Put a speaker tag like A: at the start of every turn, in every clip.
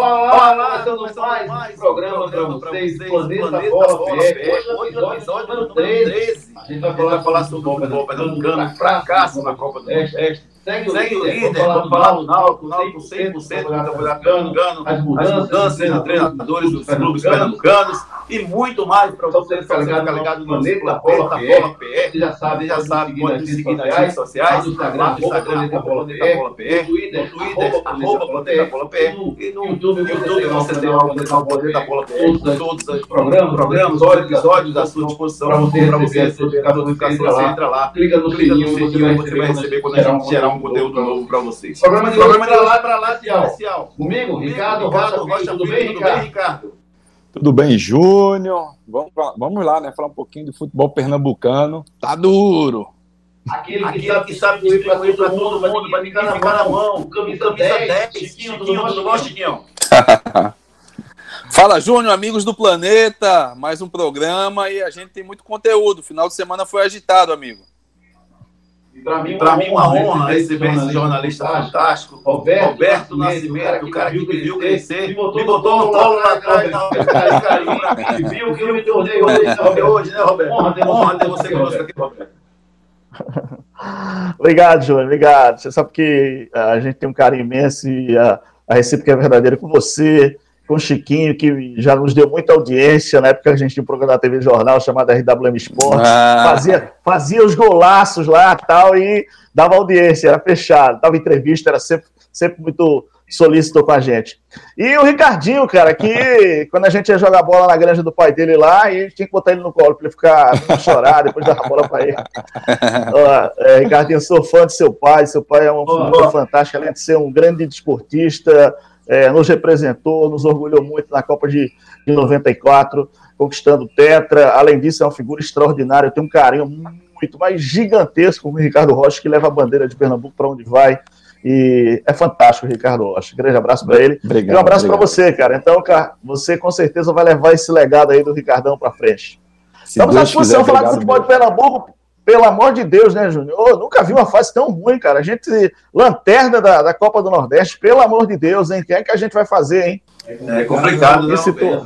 A: Olá, olá, estamos mais, mais um programa para vocês, Planeta, Planeta Bola Bola Hoje é o episódio número 13. A gente vai falar, falar sobre o futebol pernambucano, fracasso na Copa do Nordeste. Segue, Segue o líder, vamos falar do Náutico, Náutico 100% do campeonato pernambucano, as mudanças de treinadores dos clubes pernambucanos e muito mais para você ficar ligado, ligado no Planeta Bola PR. Você já sabe, já sabe, pode nos seguir nas redes sociais, no Instagram, Planeta Bola PR, no Twitter, arroba Planeta Bola PR, e. No YouTube você tem o Planeta Bola PR, todos os programas, programas, episódios à sua disposição para você receber a notificação, você entra lá, clica no sininho, você vai receber quando a gente gerar um conteúdo novo para vocês. Programa de programa de lá para lá especial. Comigo, Ricardo Rocha, tudo bem, Ricardo?
B: Tudo bem, Júnior? Vamos, vamos lá, né? Falar um pouquinho do futebol pernambucano. Tá duro.
A: Aquele, Aquele que sabe, que sabe distribuir para todo mundo, para ninguém ficar na mão. Camisa 10, Chiquinho, tudo bom, Chiquinho?
C: Fala, Júnior, amigos do planeta. Mais um programa e a gente tem muito conteúdo. Final de semana foi agitado, amigo.
A: Para mim, uma, mim, uma honra receber esse jornalista fantástico, Roberto, Roberto Nascimento, o cara que me viu crescer, me botou, me botou no colo lá atrás, carinho viu que eu me tornei hoje, né, Roberto? Honra ter você conosco aqui, Roberto.
B: Obrigado, Júnior, obrigado. Você sabe que a gente tem um carinho imenso e a, a recíproca é verdadeira com você, com o Chiquinho, que já nos deu muita audiência, na época que a gente tinha um programa da TV Jornal chamado RWM Esporte, ah. fazia, fazia os golaços lá tal, e dava audiência, era fechado, dava entrevista, era sempre, sempre muito solícito com a gente. E o Ricardinho, cara, que quando a gente ia jogar bola na granja do pai dele lá, e tinha que botar ele no colo para ele ficar chorar, depois dar a bola para ele. Ó, é, Ricardinho, sou fã de seu pai, seu pai é um oh, fantástico, além de ser um grande desportista, é, nos representou, nos orgulhou muito na Copa de, de 94, conquistando o Tetra. Além disso, é uma figura extraordinária. Eu tenho um carinho muito mais gigantesco com o Ricardo Rocha, que leva a bandeira de Pernambuco para onde vai. E é fantástico, Ricardo Rocha. Grande abraço para ele. Obrigado, e um abraço para você, cara. Então, cara, você com certeza vai levar esse legado aí do Ricardão para frente. Se Estamos à disposição falar de futebol de Pernambuco pelo amor de Deus, né, Júnior? nunca vi uma fase tão ruim, cara. A gente, lanterna da, da Copa do Nordeste, pelo amor de Deus, hein? O que é que a gente vai fazer, hein?
A: É complicado, né?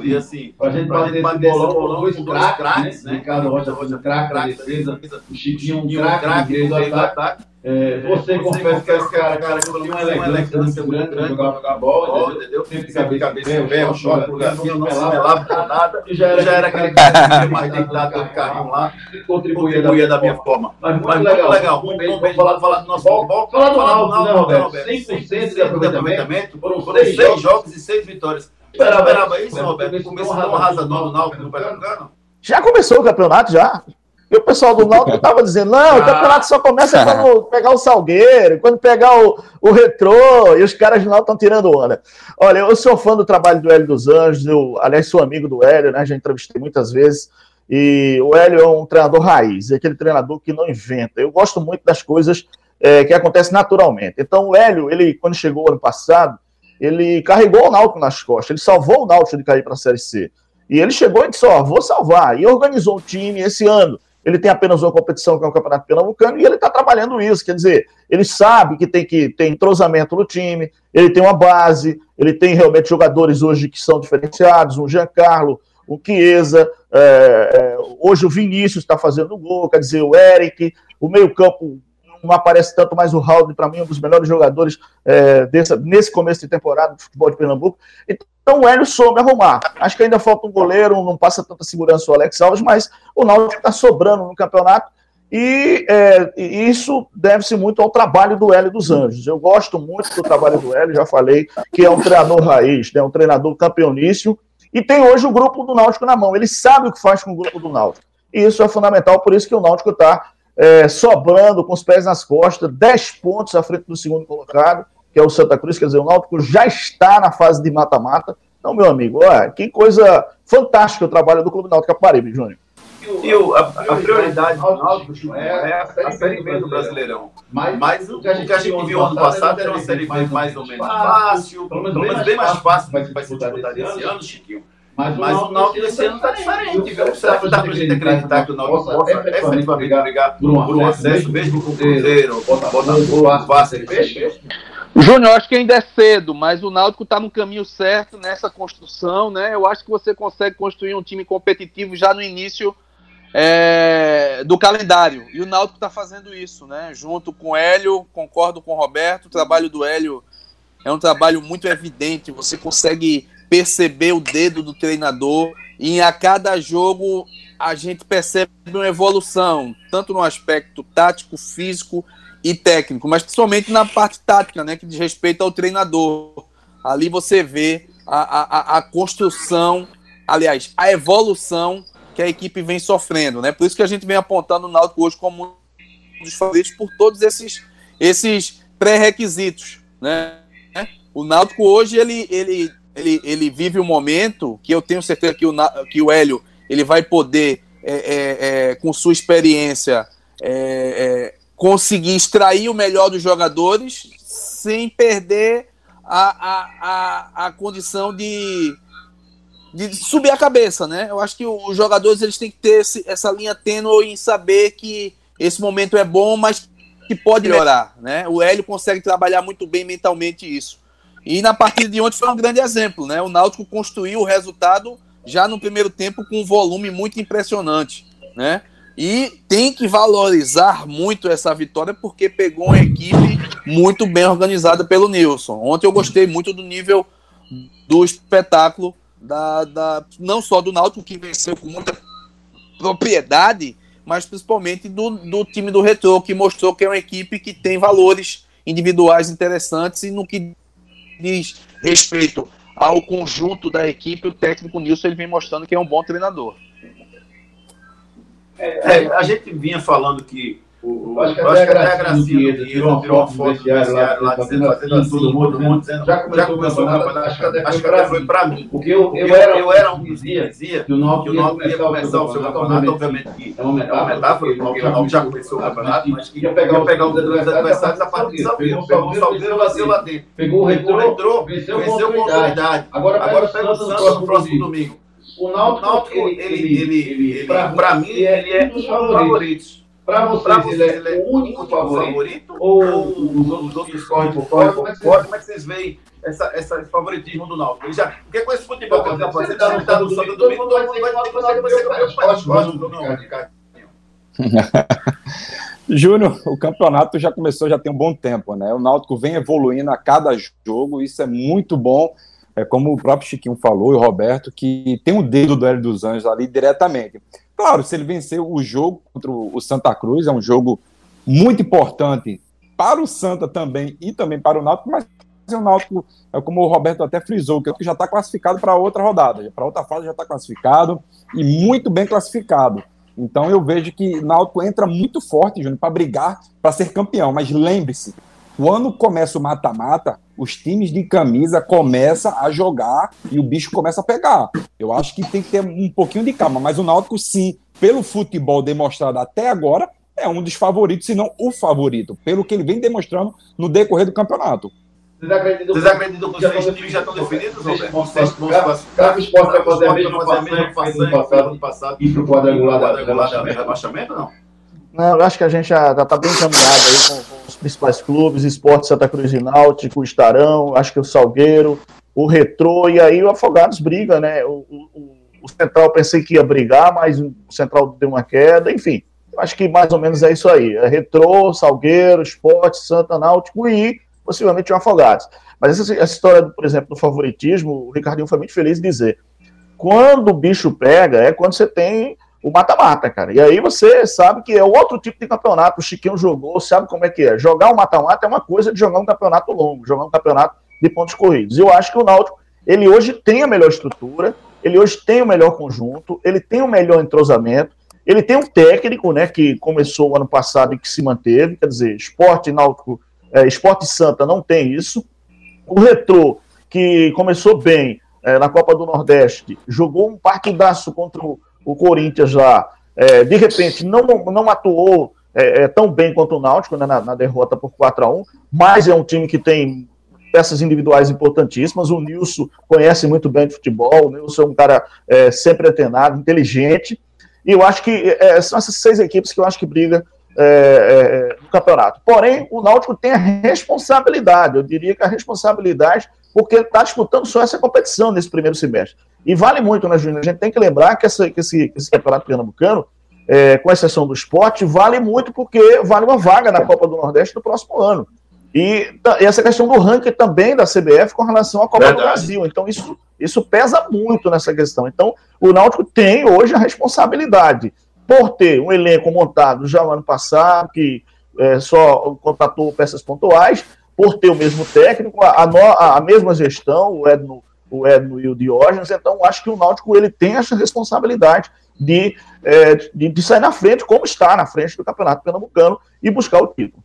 A: E assim, pra gente bater esse bolão, bolão, dois craques, né? Ricardo Rocha um craque da defesa, o Chiquinho um craque do ataque. É, você, você confessa que esse cara, cara que tinha uma elegância muito grande para jogar, jogar bola, entendeu? Sempre de cabeça em pé, o short, o garfinho, não se melava por nada. E já era, já era aquele cara que mais deitado todo carrinho lá, e contribuía, contribuía da minha forma. Mas muito, Mas muito legal, legal, muito bem. Vamos falar, falar do nosso futebol. Falar do Náutico, né, Roberto? 100% de aproveitamento, foram seis jogos e seis vitórias. Esperava isso, Roberto? Começou um arrasador do Náutico no Pernambucano?
B: Já começou o campeonato, já. E o pessoal do Náutico estava dizendo, não, o campeonato só começa quando pegar o Salgueiro, quando pegar o, o Retrô, e os caras do Náutico estão tirando onda. Olha, eu sou fã do trabalho do Hélio dos Anjos, eu, aliás, sou amigo do Hélio, né, já entrevistei muitas vezes, e o Hélio é um treinador raiz, é aquele treinador que não inventa. Eu gosto muito das coisas é, que acontecem naturalmente. Então, o Hélio, ele, quando chegou ano passado, ele carregou o Náutico nas costas, ele salvou o Náutico de cair para a Série C. E ele chegou e disse, ó, vou salvar. E organizou o time esse ano ele tem apenas uma competição que é o Campeonato Pernambucano e ele está trabalhando isso, quer dizer, ele sabe que tem que ter entrosamento no time, ele tem uma base, ele tem realmente jogadores hoje que são diferenciados, um Giancarlo, o Chiesa, é, é, hoje o Vinícius está fazendo gol, quer dizer, o Eric, o meio-campo não aparece tanto, mas o Raul, para mim, é um dos melhores jogadores é, nesse começo de temporada do futebol de Pernambuco. Então o Hélio soube arrumar. Acho que ainda falta um goleiro, não passa tanta segurança o Alex Alves, mas o Náutico está sobrando no campeonato. E, é, isso deve-se muito ao trabalho do Hélio dos Anjos. Eu gosto muito do trabalho do Hélio, já falei que é um treinador raiz, né, um treinador campeonício, e tem hoje o grupo do Náutico na mão. Ele sabe o que faz com o grupo do Náutico. E isso é fundamental, por isso que o Náutico está é, sobrando com os pés nas costas, 10 pontos à frente do segundo colocado, que é o Santa Cruz, quer dizer, o Náutico já está na fase de mata-mata. Então, meu amigo, olha, que coisa fantástica o trabalho do Clube Náutico Caparibe, Júnior.
A: E o, a, a, prioridade do Náutico é, é a Série B do Brasileirão. Mas, mas o que a gente viu ano passado era uma Série B mais ou menos fácil, pelo menos bem mais fácil vai ser disputada esse ano, Chiquinho. Mas, mas o Náutico esse ano está diferente, viu? Será que dá para a gente acreditar que o Náutico possa efetivamente brigar por um acesso, mesmo com o Cruzeiro, Botafogo, o Vasco e Peixe?
C: Júnior, acho que ainda é cedo, mas o Náutico está no caminho certo nessa construção, né? Eu acho que você consegue construir um time competitivo já no início é, do calendário. E o Náutico está fazendo isso, né? Junto com o Hélio, concordo com o Roberto, o trabalho do Hélio é um trabalho muito evidente, você consegue perceber o dedo do treinador e a cada jogo a gente percebe uma evolução, tanto no aspecto tático, físico e técnico, mas principalmente na parte tática, né, que diz respeito ao treinador. Ali você vê a, a, a construção, aliás, a evolução que a equipe vem sofrendo, né? Por isso que a gente vem apontando o Náutico hoje como um dos favoritos por todos esses, esses pré-requisitos, né? O Náutico hoje ele, ele, ele, ele vive um momento que eu tenho certeza que o, que o Hélio ele vai poder, é, é, é, com sua experiência, é, é, conseguir extrair o melhor dos jogadores sem perder a, a, a, a condição de, de subir a cabeça, né? Eu acho que os jogadores eles têm que ter esse, essa linha tênue em saber que esse momento é bom, mas que pode melhorar, né? O Hélio consegue trabalhar muito bem mentalmente isso. E na partida de ontem foi um grande exemplo, né? O Náutico construiu o resultado já no primeiro tempo com um volume muito impressionante, né? E tem que valorizar muito essa vitória porque pegou uma equipe muito bem organizada pelo Nilson. Ontem eu gostei muito do nível do espetáculo da, da não só do Náutico que venceu com muita propriedade, mas principalmente do, do time do Retro que mostrou que é uma equipe que tem valores individuais interessantes e no que diz respeito ao conjunto da equipe, o técnico Nilson ele vem mostrando que é um bom treinador.
A: É, a gente vinha falando que o, acho que até, acho que até a Gracinha do tirou uma foto do vestiário lá, dizendo, fazendo assim, todo mundo, mundo dizendo, já começou, já começou o campeonato, acho que até, acho que até foi para mim. Porque eu, eu, era, eu era um que dizia, que o Náutico ia começar o seu campeonato, obviamente que é uma metáfora, porque o Náutico já começou o campeonato, mas que ia pegar os adversários a partir de Salgueiro, pegou o Salgueiro vazio lá dentro. Pegou o retrô, venceu com autoridade. Agora pega o Santos no próximo domingo. O Náutico, ele, ele, ele, para mim, ele é um dos favoritos. Para vocês, vocês, ele é, é o único favorito, favorito ou, ou os, outros, outros correm por fora? Como, é que vocês, como é que vocês veem essa, essa, esse favoritismo do Náutico? Ele já, porque com esse futebol que ele está fazendo, ele está no sábado domingo, todo mundo vai dizer que
D: vai ser Júnior, o campeonato já começou já tem um bom tempo, né? O Náutico vem evoluindo a cada jogo, isso é muito bom. É como o próprio Chiquinho falou e o Roberto, que tem o dedo do Hélio dos Anjos ali diretamente. Claro, se ele vencer o jogo contra o Santa Cruz, é um jogo muito importante para o Santa também e também para o Náutico, mas o Náutico, é como o Roberto até frisou, que já está classificado para outra rodada, para outra fase já está classificado e muito bem classificado. Então eu vejo que Náutico entra muito forte, Júnior, para brigar para ser campeão. Mas lembre-se, quando começa o mata-mata, os times de camisa começam a jogar e o bicho começa a pegar. Eu acho que tem que ter um pouquinho de calma, mas o Náutico, sim, pelo futebol demonstrado até agora, é um dos favoritos, se não o favorito, pelo que ele vem demonstrando no decorrer do campeonato.
A: Vocês acreditam, Vocês acreditam que os times já estão definidos, Roberto? Vão classificar? O esporte vai fazer a mesma façanha do passado e para o quadrangular da rebaixamento, não?
B: Não, eu acho que a gente já está bem encaminhado aí com, com, os principais clubes, Esporte Santa Cruz e Náutico, o Estarão, acho que o Salgueiro, o Retrô, e aí o Afogados briga, né? O, o, o Central pensei que ia brigar, mas o Central deu uma queda, enfim. Acho que mais ou menos é isso aí. É Retrô, Salgueiro, Esporte, Santa Náutico e possivelmente o Afogados. Mas essa, essa história, por exemplo, do favoritismo, o Ricardinho foi muito feliz de dizer. Quando o bicho pega, é quando você tem o mata-mata, cara. E aí você sabe que é outro tipo de campeonato. O Chiquinho jogou, sabe como é que é. Jogar um mata-mata é uma coisa de jogar um campeonato longo, jogar um campeonato de pontos corridos. Eu acho que o Náutico, ele hoje tem a melhor estrutura, ele hoje tem o melhor conjunto, ele tem o melhor entrosamento, ele tem um técnico, né, que começou o ano passado e que se manteve, quer dizer, esporte náutico, é, esporte santa não tem isso. O Retrô, que começou bem é, na Copa do Nordeste, jogou um partidaço contra o o Corinthians lá, é, de repente, não, não atuou é, é, tão bem quanto o Náutico né, na, na, derrota por 4 a 1 mas é um time que tem peças individuais importantíssimas. O Nilson conhece muito bem de futebol, o Nilson é um cara é, sempre antenado, inteligente. E eu acho que é, são essas seis equipes que eu acho que briga é, é, no campeonato. Porém, o Náutico tem a responsabilidade, eu diria que a responsabilidade, porque está disputando só essa competição nesse primeiro semestre. E vale muito, né, Júnior? A gente tem que lembrar que, essa, que esse, esse campeonato pernambucano, é, com exceção do esporte, vale muito porque vale uma vaga na Copa do Nordeste no próximo ano. E, e essa questão do ranking também da CBF com relação à Copa Verdade. do Brasil. Então, isso, isso pesa muito nessa questão. Então, o Náutico tem hoje a responsabilidade por ter um elenco montado já no ano passado, que é, só contratou peças pontuais, por ter o mesmo técnico, a, a, a mesma gestão, o Edno, o Edno e o Diógenes, então acho que o Náutico ele tem essa responsabilidade de, é, de, de, sair na frente, como está na frente do Campeonato Pernambucano, e buscar o título.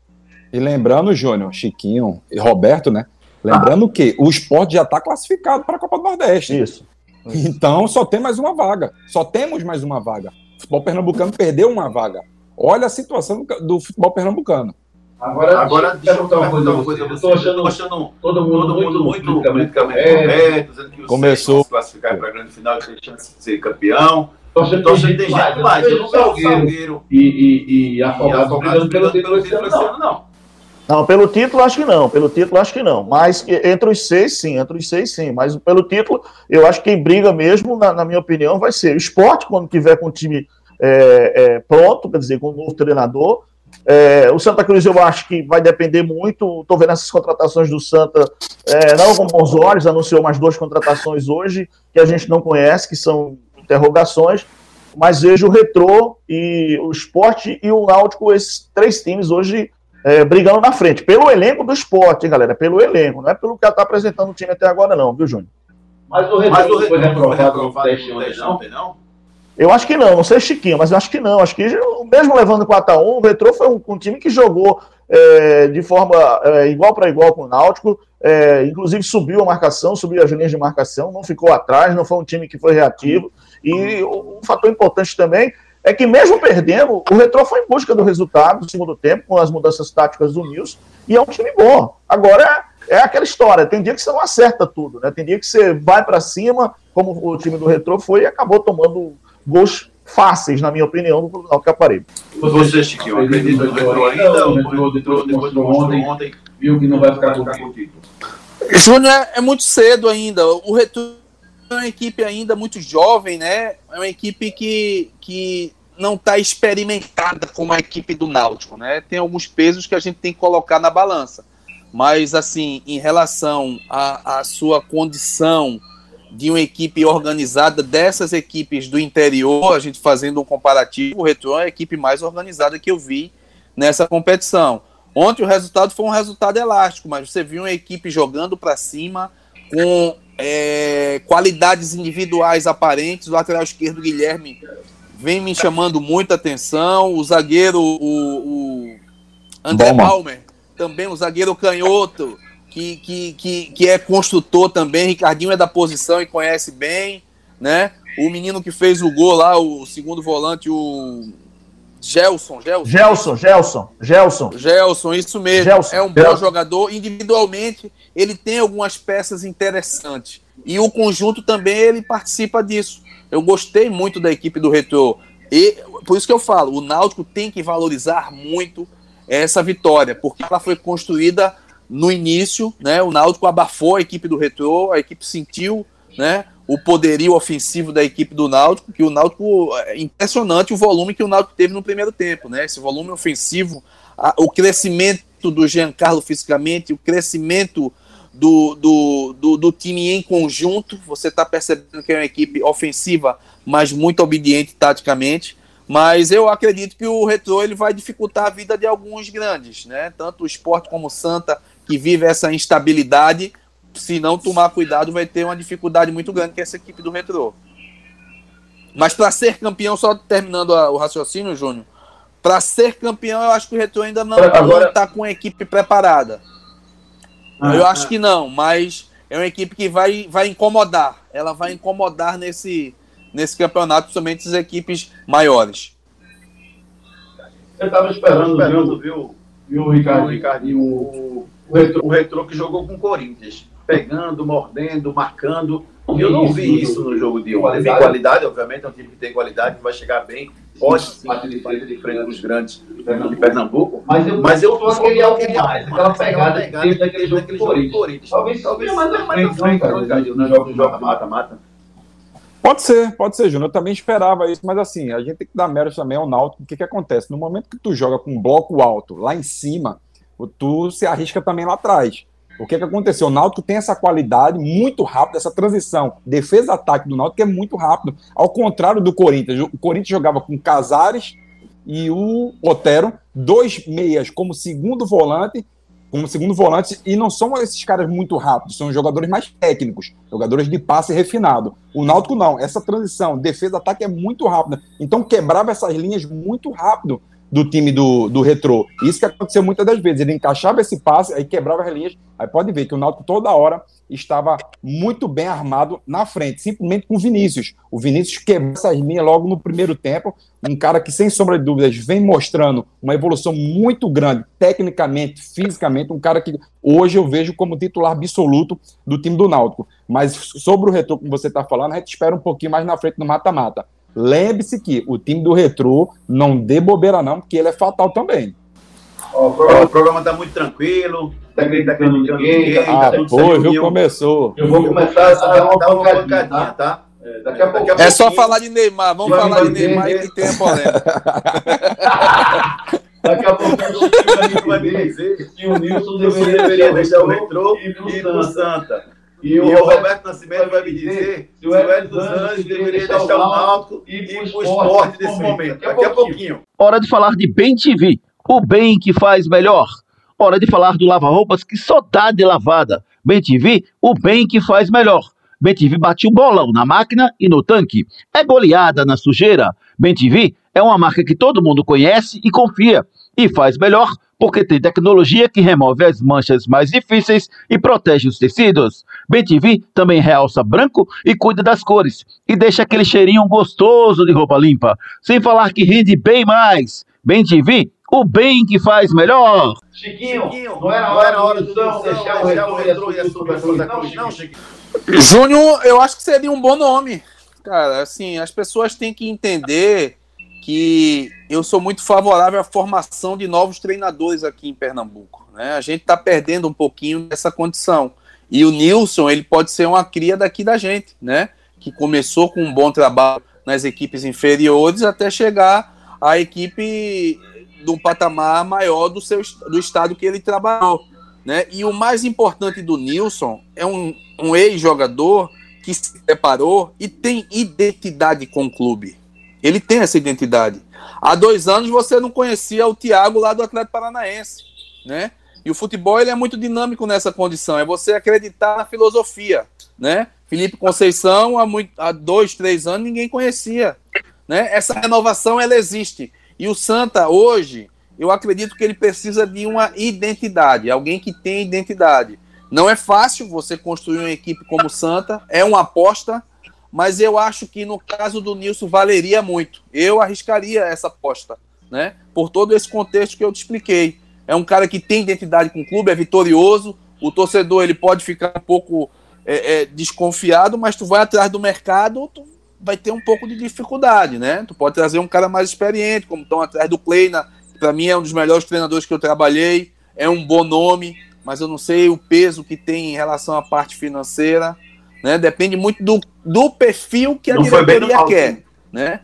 D: E lembrando, Júnior, Chiquinho e Roberto, né? Lembrando ah. que o esporte já está classificado para a Copa do Nordeste.
B: Isso.
D: Então só tem mais uma vaga. Só temos mais uma vaga. O futebol pernambucano perdeu uma vaga. Olha a situação do futebol pernambucano.
A: Agora, Agora deixa eu perguntar uma coisa. Uma coisa eu estou achando, achando todo mundo, todo mundo muito, muito politicamente correto, dizendo que o
D: Começou.
A: se classificar para a grande final tem chance de ser campeão. Estou achando que tem gente demais. Eu não vejo o Salgueiro e, e, e Afogados brigando pelo título esse ano, não.
B: Não, pelo título acho que não, pelo título acho que não. Mas entre os seis, sim, entre os seis, sim. Mas pelo título, eu acho que quem briga mesmo, na, na minha opinião, vai ser o esporte, quando tiver com o time é, é, pronto, quer dizer, com um novo treinador. É, o Santa Cruz eu acho que vai depender muito. Estou vendo essas contratações do Santa é, não com bons olhos, anunciou mais duas contratações hoje que a gente não conhece, que são interrogações. Mas vejo o Retrô e o Esporte e o Náutico, esses três times hoje é, brigando na frente. Pelo elenco do esporte, hein, galera? Pelo elenco, não é pelo que ela está apresentando o time até agora, não, viu, Júnior?
A: Mas o Retrô foi reprovado no teste ontem, não?
B: Eu acho que não, não sei Chiquinho, mas eu acho que não. Acho que mesmo levando 4x1, o Retrô foi um, um time que jogou é, de forma é, igual para igual com o Náutico, é, inclusive subiu a marcação, subiu as linhas de marcação, não ficou atrás, não foi um time que foi reativo. E um fator importante também é que mesmo perdendo, o Retrô foi em busca do resultado no segundo tempo, com as mudanças táticas do Nils, e é um time bom. Agora é, aquela história, tem dia que você não acerta tudo, né? Tem dia que você vai para cima, como o time do Retrô foi, e acabou tomando gols fáceis, na minha opinião, no Náutico Caparibe.
A: Você, Chiquinho, acredita no Retrô ainda? O Retrô depois demonstrou ontem, ontem, viu que não vai ficar com o título.
C: Júnior, é muito cedo ainda. O Retrô é uma equipe ainda muito jovem, né? É uma equipe que, que não está experimentada como a equipe do Náutico, né? Tem alguns pesos que a gente tem que colocar na balança. Mas, assim, em relação à sua condição de uma equipe organizada, dessas equipes do interior, a gente fazendo um comparativo, o Retro é a equipe mais organizada que eu vi nessa competição. Ontem o resultado foi um resultado elástico, mas você viu uma equipe jogando para cima com é, qualidades individuais aparentes. O lateral esquerdo, Guilherme, vem me chamando muita atenção. O zagueiro, o, o André Bom, Palmer, também o zagueiro canhoto, que, que, que, que é construtor também. Ricardinho é da posição e conhece bem, né? O menino que fez o gol lá, o segundo volante, o Gelson, Gelson.
B: Gelson, Gelson, Gelson.
C: Gelson, isso mesmo. Gelson. É um bom jogador. Individualmente, ele tem algumas peças interessantes. E o conjunto também ele participa disso. Eu gostei muito da equipe do Retro. E por isso que eu falo, o Náutico tem que valorizar muito essa vitória, porque ela foi construída no início, né? O Náutico abafou a equipe do Retro, a equipe sentiu, né? o poderio ofensivo da equipe do Náutico, que o Náutico é impressionante o volume que o Náutico teve no primeiro tempo, né? Esse volume ofensivo, a, o crescimento do Giancarlo fisicamente, o crescimento do, do, do, do time em conjunto, você está percebendo que é uma equipe ofensiva, mas muito obediente taticamente. Mas eu acredito que o Retro ele vai dificultar a vida de alguns grandes, né? Tanto o esporte como o Santa, que vive essa instabilidade, se não tomar cuidado, vai ter uma dificuldade muito grande com essa equipe do Retro. Mas para ser campeão, só terminando a, o raciocínio, Júnior, para ser campeão, eu acho que o Retro ainda não está com a equipe preparada. Ah, eu acho ah. que não, mas é uma equipe que vai, vai incomodar. Ela vai incomodar nesse, nesse campeonato, principalmente as equipes maiores.
A: Eu estava esperando, viu, viu, viu, Ricardo, Ricardinho, o, o, retro, o retro que jogou com o Corinthians pegando, mordendo, marcando. Eu não vi isso no jogo de ontem. Tem qualidade, obviamente, é um time que tem qualidade, que vai chegar bem, pode sim bater de frente, de frente com os grandes de Pernambuco. Mas eu, mas eu tô aquele algo mais, aquela pegada que teve daquele jogo do Corinthians. Talvez, talvez mais na frente, no jogo mata-mata.
D: Pode ser, pode ser, Júnior. Eu também esperava isso, mas assim, a gente tem que dar mérito também ao Náutico. O que, que acontece? No momento que tu joga com um bloco alto lá em cima, tu se arrisca também lá atrás. O que, que aconteceu? O Náutico tem essa qualidade muito rápida, essa transição defesa-ataque do Náutico é muito rápido. Ao contrário do Corinthians. O Corinthians jogava com Casares e o Otero, dois meias como segundo volante como segundo volante, e não são esses caras muito rápidos, são jogadores mais técnicos, jogadores de passe refinado. O Náutico não, essa transição, defesa-ataque é muito rápida, então quebrava essas linhas muito rápido do time do, do Retrô. Isso que aconteceu muitas das vezes. Ele encaixava esse passe, aí quebrava as linhas. Aí pode ver que o Náutico toda hora estava muito bem armado na frente, simplesmente com o Vinícius. O Vinícius quebrou essas linhas logo no primeiro tempo. Um cara que, sem sombra de dúvidas, vem mostrando uma evolução muito grande, tecnicamente, fisicamente. Um cara que hoje eu vejo como titular absoluto do time do Náutico. Mas sobre o Retrô, como você está falando, a gente espera um pouquinho mais na frente no mata-mata. Lembre-se que o time do Retrô não dê bobeira não, porque ele é fatal também.
A: o programa está muito tranquilo, tá gritando ninguém,
D: tá, ah, tá foi, viu, começou.
A: Eu vou começar a dar uma pancadinha, tá? tá?
C: É, daqui a pouco, daqui a é só falar de Neymar, vamos falar de Neymar e que tem a polêmica.
A: Daqui a pouco o amigo vai me dizer que o Nilson deveria deixar o retrô e ir pro Santa. E, e o, Roberto, Roberto Nascimento vai me dizer se o Hélio dos Anjos deveria deixar o Náutico e ir para o esporte nesse momento. Daqui a pouquinho.
E: Hora de falar de Bem TV, o bem que faz melhor. Hora de falar do lava-roupas que só dá de lavada. Bem TV, o bem que faz melhor. Bem TV bate um bolão na máquina e no tanque. É goleada na sujeira. Bem TV é uma marca que todo mundo conhece e confia. E faz melhor porque tem tecnologia que remove as manchas mais difíceis e protege os tecidos. BTV também realça branco e cuida das cores e deixa aquele cheirinho gostoso de roupa limpa, sem falar que rende bem mais. BTV, o bem que faz melhor.
A: Chiquinho, Chiquinho não era, não era hora do deixar o retrô e a não,
C: Chiquinho. Júnior, eu acho que seria um bom nome. Cara, assim, as pessoas têm que entender que eu sou muito favorável à formação de novos treinadores aqui em Pernambuco. Né? A gente está perdendo um pouquinho dessa condição. E o Nilson, ele pode ser uma cria daqui da gente, né? Que começou com um bom trabalho nas equipes inferiores até chegar à equipe de um patamar maior do seu do estado que ele trabalhou, né? E o mais importante do Nilson é um, um ex-jogador que se preparou e tem identidade com o clube. Ele tem essa identidade. Há dois anos você não conhecia o Thiago lá do Atlético Paranaense, né? E o futebol ele é muito dinâmico nessa condição. É você acreditar na filosofia, né? Felipe Conceição há, muito, há dois, três anos ninguém conhecia, né? Essa renovação ela existe. E o Santa hoje, eu acredito que ele precisa de uma identidade, alguém que tem identidade. Não é fácil você construir uma equipe como o Santa, é uma aposta, mas eu acho que no caso do Nilson valeria muito. Eu arriscaria essa aposta, né? Por todo esse contexto que eu te expliquei. É um cara que tem identidade com o clube, é vitorioso. O torcedor ele pode ficar um pouco é, é, desconfiado, mas tu vai atrás do mercado, tu vai ter um pouco de dificuldade, né? Tu pode trazer um cara mais experiente, como estão atrás do Kleina, que para mim é um dos melhores treinadores que eu trabalhei, é um bom nome, mas eu não sei o peso que tem em relação à parte financeira. Né? Depende muito do, do perfil que a não diretoria quer. Né?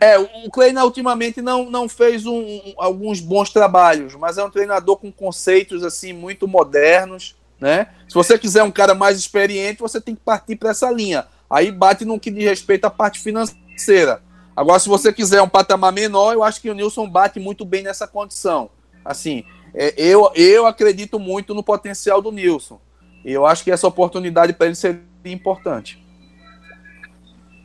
C: É, o Kleina ultimamente não, não fez um, um, alguns bons trabalhos, mas é um treinador com conceitos assim muito modernos, né? Se você quiser um cara mais experiente, você tem que partir para essa linha. Aí bate no que diz respeito à parte financeira. Agora, se você quiser um patamar menor, eu acho que o Nilson bate muito bem nessa condição. Assim, é, eu, eu acredito muito no potencial do Nilson. E eu acho que essa oportunidade para ele seria importante.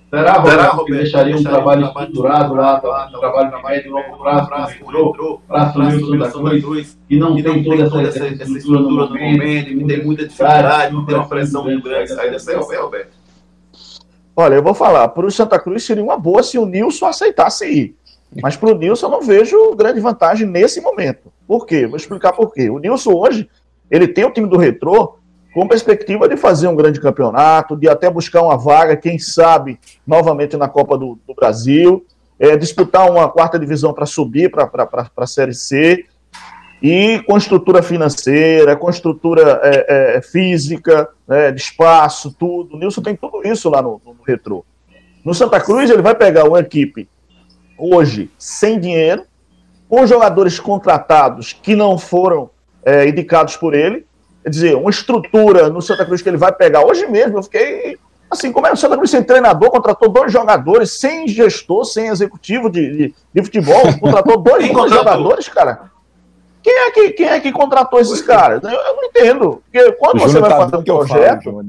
A: Será, Roberto, Será, Roberto que deixaria um trabalho estruturado lá, um trabalho de médio e longo prazo, para assumir o Santa Cruz, e não tem toda essa, essa estrutura no momento, que tem muita dificuldade, não tem uma pressão muito grande sair dessa Roberto?
B: Olha, eu vou falar, para o Santa Cruz seria uma boa se o Nilson aceitasse ir. Mas para o Nilson eu não vejo grande vantagem nesse momento. Por quê? Vou explicar por quê. O Nilson hoje, ele tem o time do Retrô com perspectiva de fazer um grande campeonato, de até buscar uma vaga, quem sabe, novamente na Copa do, do Brasil, é, disputar uma quarta divisão para subir para a Série C, e com estrutura financeira, com estrutura é, é, física, né, de espaço, tudo. O Nilson tem tudo isso lá no, no Retro. No Santa Cruz, ele vai pegar uma equipe hoje sem dinheiro, com jogadores contratados que não foram é, indicados por ele, quer dizer, uma estrutura no Santa Cruz que ele vai pegar. Hoje mesmo eu fiquei assim, como é o Santa Cruz sem treinador, contratou dois jogadores, sem gestor, sem executivo de, de, de futebol, contratou dois, dois jogadores, cara. Quem é, que, quem é que contratou esses caras? Eu, eu não entendo. Porque quando você vai tá fazer um projeto, falo,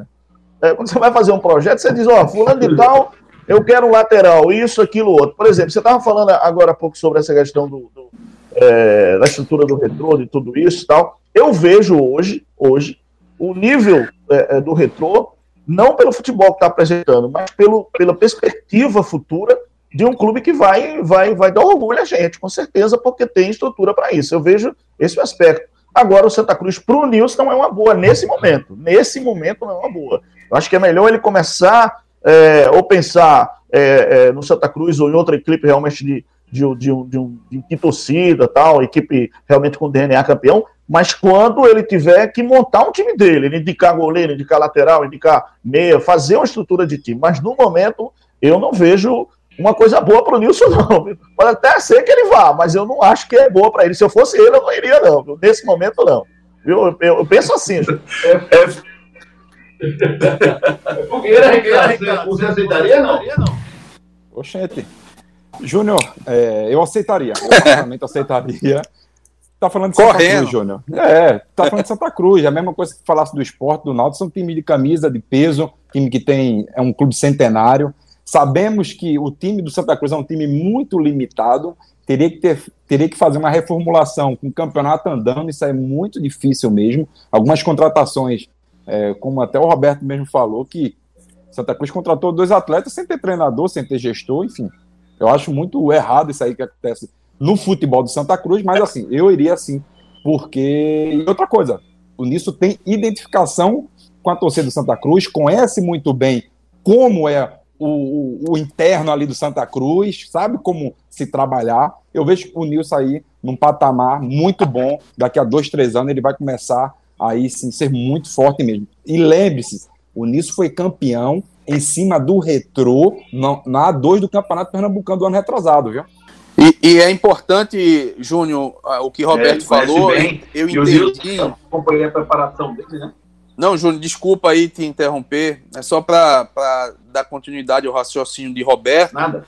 B: é, quando você vai fazer um projeto, você diz, ó, oh, fulano de tal, eu quero um lateral, isso, aquilo, outro. Por exemplo, você estava falando agora há pouco sobre essa questão do, do é, da estrutura do retrô, de tudo isso e tal. Eu vejo hoje, hoje, o nível é, é do retrô, não pelo futebol que está apresentando, mas pelo, pela perspectiva futura de um clube que vai, vai, vai dar orgulho a gente, com certeza, porque tem estrutura para isso. Eu vejo esse aspecto. Agora, o Santa Cruz para o Nilson não é uma boa nesse momento. Nesse momento não é uma boa. Eu acho que é melhor ele começar é, ou pensar é, é, no Santa Cruz ou em outra equipe realmente de, de, de, de, um, de torcida, tal, equipe realmente com DNA campeão, mas quando ele tiver que montar um time dele, ele indicar goleiro, indicar lateral, indicar meia, fazer uma estrutura de time. Mas no momento eu não vejo uma coisa boa para o Nilson, não. Pode até ser que ele vá, mas eu não acho que é boa para ele. Se eu fosse ele, eu não iria, não. Nesse momento, não. Eu, eu, eu penso assim. É, é...
A: Fogueira, você aceitaria, não?
D: Oxente. Júnior, é, eu aceitaria. Eu aceitaria. Tá falando de Correndo. Santa Cruz, Júnior. É, tá falando de Santa Cruz. É a mesma coisa que falasse do esporte, do Náutico. São time de camisa, de peso, time que tem. É um clube centenário. Sabemos que o time do Santa Cruz é um time muito limitado. Teria que, ter, teria que fazer uma reformulação com o campeonato andando. Isso é muito difícil mesmo. Algumas contratações, é, como até o Roberto mesmo falou, que Santa Cruz contratou dois atletas sem ter treinador, sem ter gestor, enfim. Eu acho muito errado isso aí que acontece no futebol do Santa Cruz, mas assim, eu iria assim, porque. E outra coisa, o Nisso tem identificação com a torcida do Santa Cruz, conhece muito bem como é o, o, o, interno ali do Santa Cruz, sabe como se trabalhar. Eu vejo o Nilson aí num patamar muito bom. Daqui a dois, três anos ele vai começar aí sim ser muito forte mesmo. E lembre-se, o Nilson foi campeão em cima do retrô na, na A2 do Campeonato Pernambucano do ano retrasado, viu?
C: E, e é importante, Júnior, o que Roberto é, falou, bem. eu entendi. Eu
A: acompanhei a preparação dele, né?
C: Não, Júnior, desculpa aí te interromper. É só para dar continuidade ao raciocínio de Roberto
A: Nada.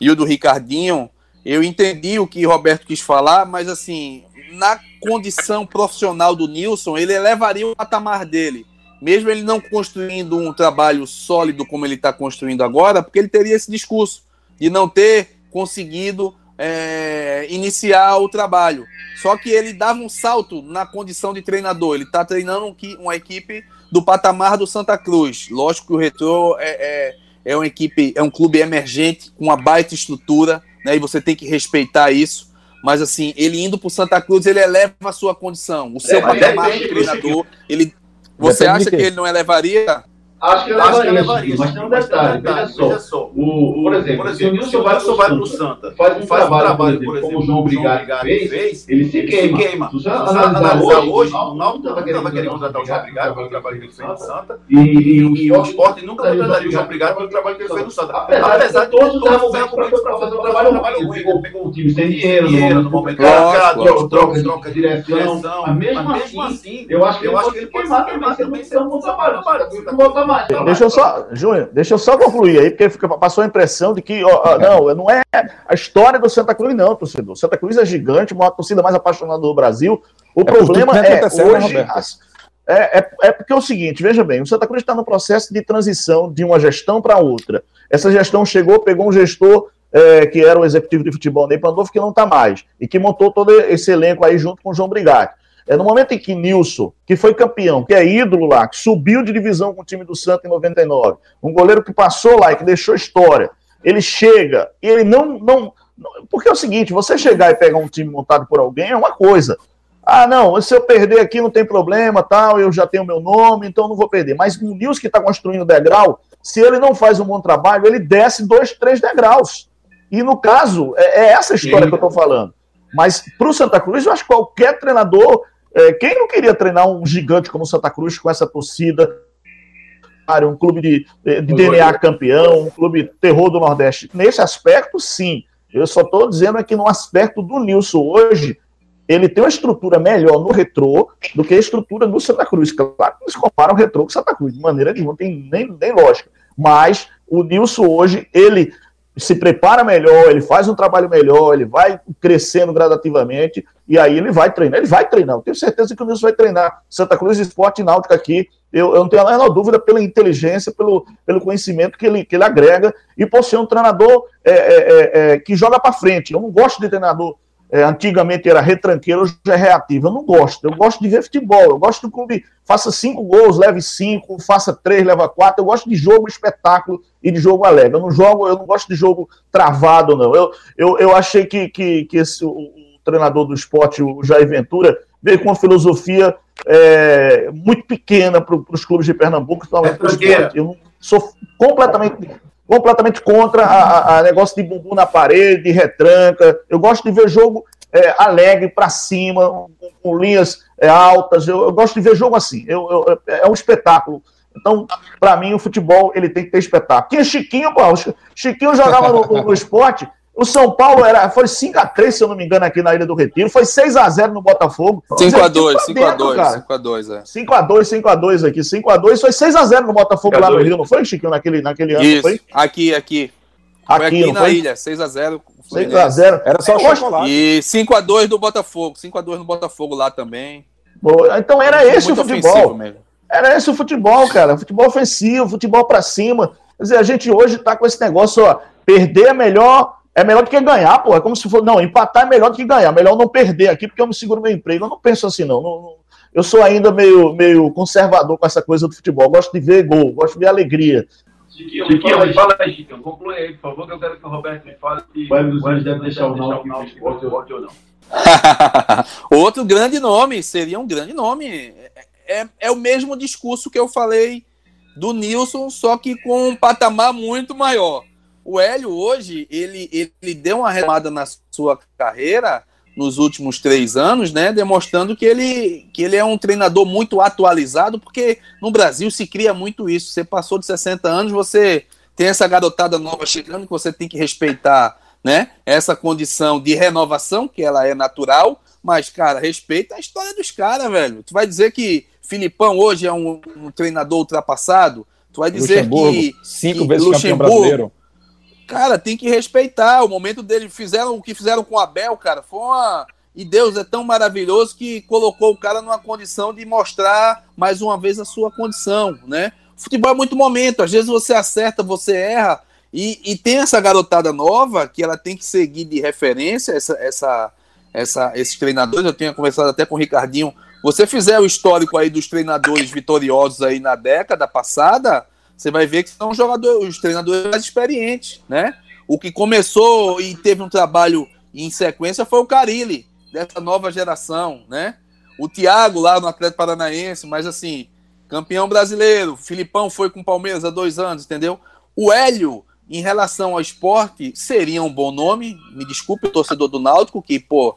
C: e o do Ricardinho. Eu entendi o que Roberto quis falar, mas assim, na condição profissional do Nilson, ele elevaria o patamar dele mesmo ele não construindo um trabalho sólido como ele está construindo agora, porque ele teria esse discurso de não ter conseguido é, iniciar o trabalho. Só que ele dava um salto na condição de treinador. Ele está treinando uma equipe do patamar do Santa Cruz. Lógico que o Retro é, é, é uma equipe, é um clube emergente com uma baita estrutura, né? E você tem que respeitar isso. Mas assim, ele indo para o Santa Cruz, ele eleva a sua condição. O seu é, patamar de treinador, ele você acha que ele não elevaria
A: Acho que eu levaria, levaria mas tem um detalhe, veja só. Veja só. O, o, por exemplo, por exemplo se o Nilson vai, vai para o Santa, faz um faz trabalho, trabalho por, exemplo, como o João Brigatti fez, fez, ele se queima. Se queima. Se você analisar hoje, o Náutico estava querendo contratar o João Brigatti pelo trabalho que ele fez no Santa, e, o Sport nunca contrataria o João Brigatti pelo trabalho que ele fez no Santa. Apesar de todos os argumentos para fazer um trabalho ruim, ele pegou um time sem dinheiro, no momento troca, troca, direção, mas mesmo assim, eu acho que ele pode queimar também, se não um bom trabalho.
B: Deixa eu só, Júnior, deixa eu só concluir aí, porque fica, passou a impressão de que, ó, não, não é a história do Santa Cruz, não, torcedor. Santa Cruz é gigante, uma torcida mais apaixonada do Brasil. O é problema é, né, hoje. As, é, é, é, porque é o seguinte, veja bem, o Santa Cruz está no processo de transição de uma gestão para outra. Essa gestão chegou, pegou um gestor é, que era o executivo de futebol Ney Pandolfo, que não está mais, e que montou todo esse elenco aí junto com o João Brigatti. É no momento em que Nilson, que foi campeão, que é ídolo lá, que subiu de divisão com o time do Santos em 99, um goleiro que passou lá e que deixou história, ele chega e ele não, não. Porque é o seguinte: você chegar e pegar um time montado por alguém é uma coisa. Ah, não, se eu perder aqui não tem problema, tal, eu já tenho meu nome, então não vou perder. Mas o Nils que está construindo o degrau, se ele não faz um bom trabalho, ele desce dois, três degraus. E no caso, é, é essa história Sim. que eu estou falando. Mas para o Santa Cruz, eu acho que qualquer treinador, é, quem não queria treinar um gigante como o Santa Cruz com essa torcida, um clube de, de DNA campeão, um clube terror do Nordeste. Nesse aspecto, sim. Eu só estou dizendo aqui no aspecto do Nilson hoje, ele tem uma estrutura melhor no retrô do que a estrutura no Santa Cruz. Claro que eles comparam o retrô com o Santa Cruz, de maneira nenhuma, não tem nem, nem lógica. Mas o Nilson hoje, ele se prepara melhor, ele faz um trabalho melhor, ele vai crescendo gradativamente, e aí ele vai treinar, ele vai treinar. Eu tenho certeza que o Nilson vai treinar Santa Cruz Esporte Náutica aqui. Eu, eu não tenho a menor dúvida pela inteligência, pelo, pelo conhecimento que ele, que ele agrega, e por ser um treinador é, é, é, é que joga para frente. Eu não gosto de treinador é, antigamente era retranqueiro, hoje é reativo. Eu não gosto. Eu gosto de ver futebol. Eu gosto do clube faça cinco gols, leve cinco, faça três, leva quatro. Eu gosto de jogo espetáculo e de jogo alegre. Eu não jogo, eu não gosto de jogo travado, não. Eu, eu, eu achei que, que, que esse, o, o treinador do esporte, o Jair Ventura, veio com uma filosofia é, muito pequena para os clubes de Pernambuco. É eu sou completamente completamente contra a, a, negócio de bumbum na parede, de retranca. Eu gosto de ver jogo é, alegre, para cima, com, com linhas é, altas. Eu, eu, gosto de ver jogo assim. Eu, eu, é um espetáculo. Então, para mim, o futebol ele tem que ter espetáculo. Tinha Chiquinho, pô, Chiquinho jogava no, no esporte o São Paulo era, foi 5x3, se eu não me engano, aqui na Ilha do Retiro. Foi 6x0 no Botafogo.
C: 5x2, 5x2, 5x2,
B: é. 5x2, 5x2 aqui. 5x2, foi 6x0 no Botafogo lá no Rio, não foi, Chiquinho, naquele, naquele ano?
C: Isso,
B: foi?
C: aqui, aqui. Foi aqui, aqui na foi? ilha, 6x0.
B: 6x0.
C: Era só chocolate. E 5x2 do Botafogo. 5x2 no Botafogo lá também.
B: Então era esse o futebol. Era esse o futebol, cara. Futebol ofensivo, futebol pra cima. Quer dizer, a gente hoje tá com esse negócio, ó. Perder é melhor é melhor do que ganhar, pô. É como se fosse. Não, empatar é melhor do que ganhar. Melhor não perder aqui, porque eu me seguro meu emprego. Eu não penso assim, não. não, não. eu sou ainda meio, meio conservador com essa coisa do futebol. Gosto de ver gol, gosto de ver alegria.
A: Chiquinho, fala aí, Chiquinho. Conclui aí, por favor, que eu quero que o Roberto me fale se o deve deixar o Náutico esporte ou não.
C: Outro grande nome, seria um grande nome. É, é, é, o mesmo discurso que eu falei do Nilson, só que com um patamar muito maior. O Hélio hoje, ele, ele deu uma remada na sua carreira nos últimos três anos, né? Demonstrando que ele, que ele é um treinador muito atualizado, porque no Brasil se cria muito isso. Você passou de 60 anos, você tem essa garotada nova chegando que você tem que respeitar, né? Essa condição de renovação, que ela é natural, mas, cara, respeita a história dos caras, velho. Tu vai dizer que Filipão hoje é um, um treinador ultrapassado? Tu vai dizer que.
D: Cinco que vezes campeão brasileiro
C: Cara, tem que respeitar. O momento dele fizeram o que fizeram com o Abel, cara, foi uma. E Deus é tão maravilhoso que colocou o cara numa condição de mostrar mais uma vez a sua condição, né? O futebol é muito momento. Às vezes você acerta, você erra. E, e tem essa garotada nova que ela tem que seguir de referência, essa, essa, essa, esses treinadores. Eu tinha conversado até com o Ricardinho. Você fizer o histórico aí dos treinadores vitoriosos aí na década passada, você vai ver que são os jogadores, os treinadores mais experientes, né? O que começou e teve um trabalho em sequência foi o Carilli, dessa nova geração, né? O Thiago lá no Atlético Paranaense, mas assim, campeão brasileiro. Filipão foi com o Palmeiras há dois anos, entendeu? O Hélio, em relação ao esporte, seria um bom nome. Me desculpe o torcedor do Náutico, que, pô,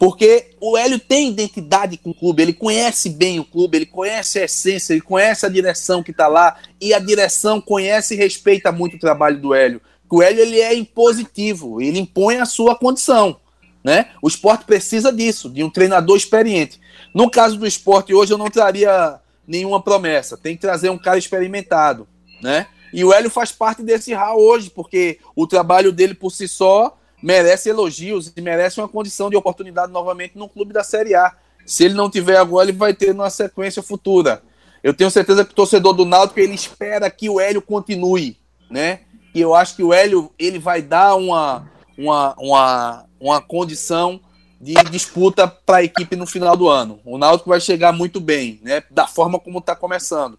C: porque o Hélio tem identidade com o clube, ele conhece bem o clube, ele conhece a essência, ele conhece a direção que está lá, e a direção conhece e respeita muito o trabalho do Hélio. O Hélio ele é impositivo, ele impõe a sua condição. Né? O esporte precisa disso, de um treinador experiente. No caso do esporte, hoje eu não traria nenhuma promessa, tem que trazer um cara experimentado. Né? E o Hélio faz parte desse hall hoje, porque o trabalho dele por si só merece elogios e merece uma condição de oportunidade novamente no clube da Série A. Se ele não tiver agora, ele vai ter numa sequência futura. Eu tenho certeza que o torcedor do Náutico ele espera que o Hélio continue, né? E eu acho que o Hélio ele vai dar uma, uma, uma, uma condição de disputa para a equipe no final do ano. O Náutico vai chegar muito bem, né? Da forma como está começando.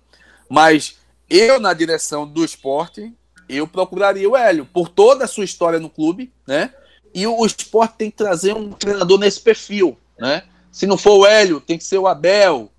C: Mas eu, na direção do esporte, eu procuraria o Hélio, por toda a sua história no clube, né? E o, esporte tem que trazer um treinador nesse perfil, né? Se não for o Hélio, tem que ser o Abel,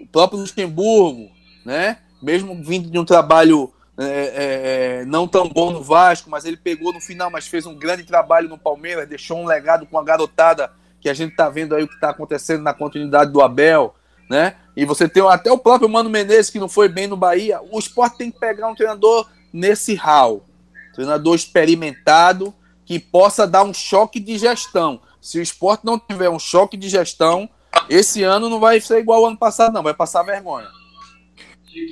C: o próprio Luxemburgo, né? Mesmo vindo de um trabalho é, é, é, não tão bom no Vasco, mas ele pegou no final, mas fez um grande trabalho no Palmeiras, deixou um legado com a garotada que a gente está vendo aí o que está acontecendo na continuidade do Abel, né? E você tem até o próprio Mano Menezes que não foi bem no Bahia. O esporte tem que pegar um treinador nesse hall, treinador experimentado que possa dar um choque de gestão. Se o esporte não tiver um choque de gestão, esse ano não vai ser igual ao ano passado, não, vai passar vergonha.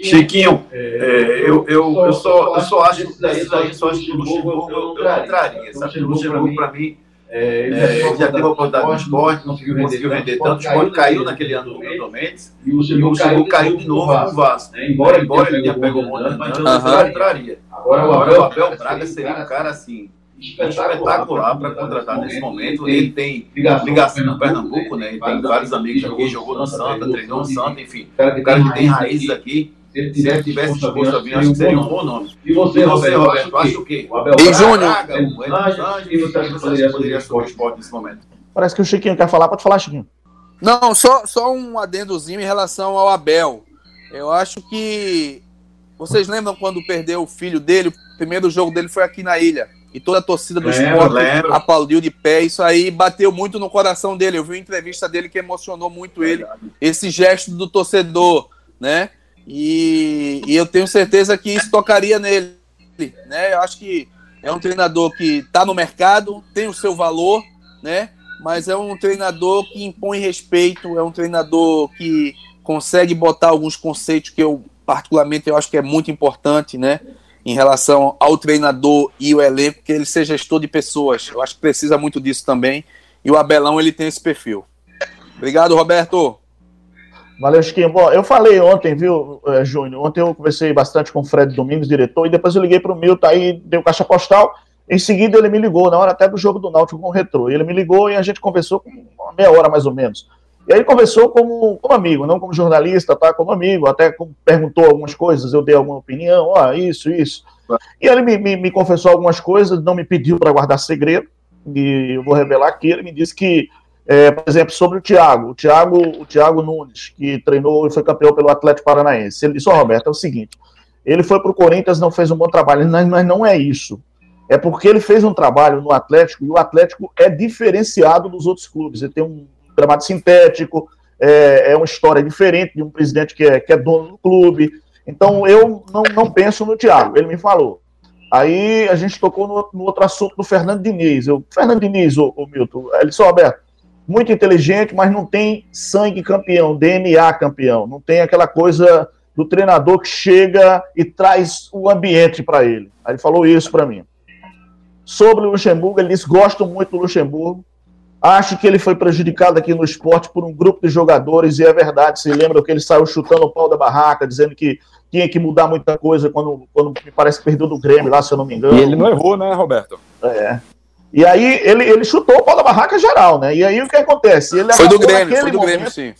A: Chiquinho, é, eu, eu, eu, só, eu só acho que daí, só acho que o Luxemburgo eu, eu não entraria, sabe? O Luxemburgo, para mim, é, ele é, já teve a oportunidade no esporte, não conseguiu vender, vender tanto. O esporte caiu naquele ano do Milton Mendes e o Luxemburgo caiu de novo no Vasco. Né? Embora, embora ele tenha pego um monte mas não entraria. Agora o Abel Braga seria um cara assim espetacular para contratar nesse momento. Ele tem ligação no Pernambuco, né? Ele tem vários amigos aqui, jogou no Santa, treinou no Santa, enfim. O cara que tem raízes aqui. Se ele tivesse disposto a vir, acho que seria um bom nome. E você, Roberto, acha o quê?
C: E Júnior?
A: O poderia ser o esporte nesse momento.
B: Parece que o Chiquinho quer falar, pode falar, Chiquinho.
C: Não, só, só um adendozinho em relação ao Abel. Eu acho que. Vocês lembram quando perdeu o filho dele? O primeiro jogo dele foi aqui na ilha e toda a torcida do lembro, esporte lembro. aplaudiu de pé. Isso aí bateu muito no coração dele. Eu vi uma entrevista dele que emocionou muito ele. Esse gesto do torcedor, né? E, e eu tenho certeza que isso tocaria nele, né? Eu acho que é um treinador que está no mercado, tem o seu valor, né? Mas é um treinador que impõe respeito, é um treinador que consegue botar alguns conceitos que eu particularmente eu acho que é muito importante, né? em relação ao treinador e o elenco, que ele seja gestor de pessoas. Eu acho que precisa muito disso também. E o Abelão, ele tem esse perfil. Obrigado, Roberto.
B: Valeu, Chiquinho. Bom, eu falei ontem, viu, eh, Júnior? Ontem eu conversei bastante com o Fred Domingos, diretor, e depois eu liguei para o Milton, aí deu caixa postal. Em seguida ele me ligou, na hora até do jogo do Náutico com o Retrô. Ele me ligou e a gente conversou com uma meia hora mais ou menos. E aí conversou como, como amigo, não como jornalista, tá? Como amigo, até perguntou algumas coisas, eu dei alguma opinião, ó, isso, isso. E ele me, me, me, confessou algumas coisas, não me pediu para guardar segredo, e eu vou revelar aqui. Ele me disse que, é, por exemplo, sobre o Thiago, o Thiago, o Thiago Nunes, que treinou e foi campeão pelo Atlético Paranaense. Ele disse: oh, Roberto, é o seguinte, ele foi para o Corinthians, não fez um bom trabalho, mas, mas não é isso. É porque ele fez um trabalho no Atlético e o Atlético é diferenciado dos outros clubes. Ele tem um gramado sintético, é, é, uma história diferente de um presidente que é, que é dono do clube. Então eu não, não penso no Thiago, ele me falou. Aí a gente tocou no, no outro assunto do Fernando Diniz. Eu, Fernando Diniz, o Milton, ele disse, Roberto, muito inteligente, mas não tem sangue campeão, DNA campeão, não tem aquela coisa do treinador que chega e traz o ambiente para ele. Aí ele falou isso para mim. Sobre o Luxemburgo, ele disse: gosto muito do Luxemburgo, Acho que ele foi prejudicado aqui no esporte por um grupo de jogadores, e é verdade. Se lembra que ele saiu chutando o pau da barraca, dizendo que tinha que mudar muita coisa quando, quando me parece que perdeu do Grêmio lá, se eu não me engano.
D: E ele não errou, né, Roberto?
B: É. E aí ele, ele chutou o pau da barraca geral, né? E aí o que acontece? Ele
C: foi do Grêmio, foi do momento, Grêmio, sim.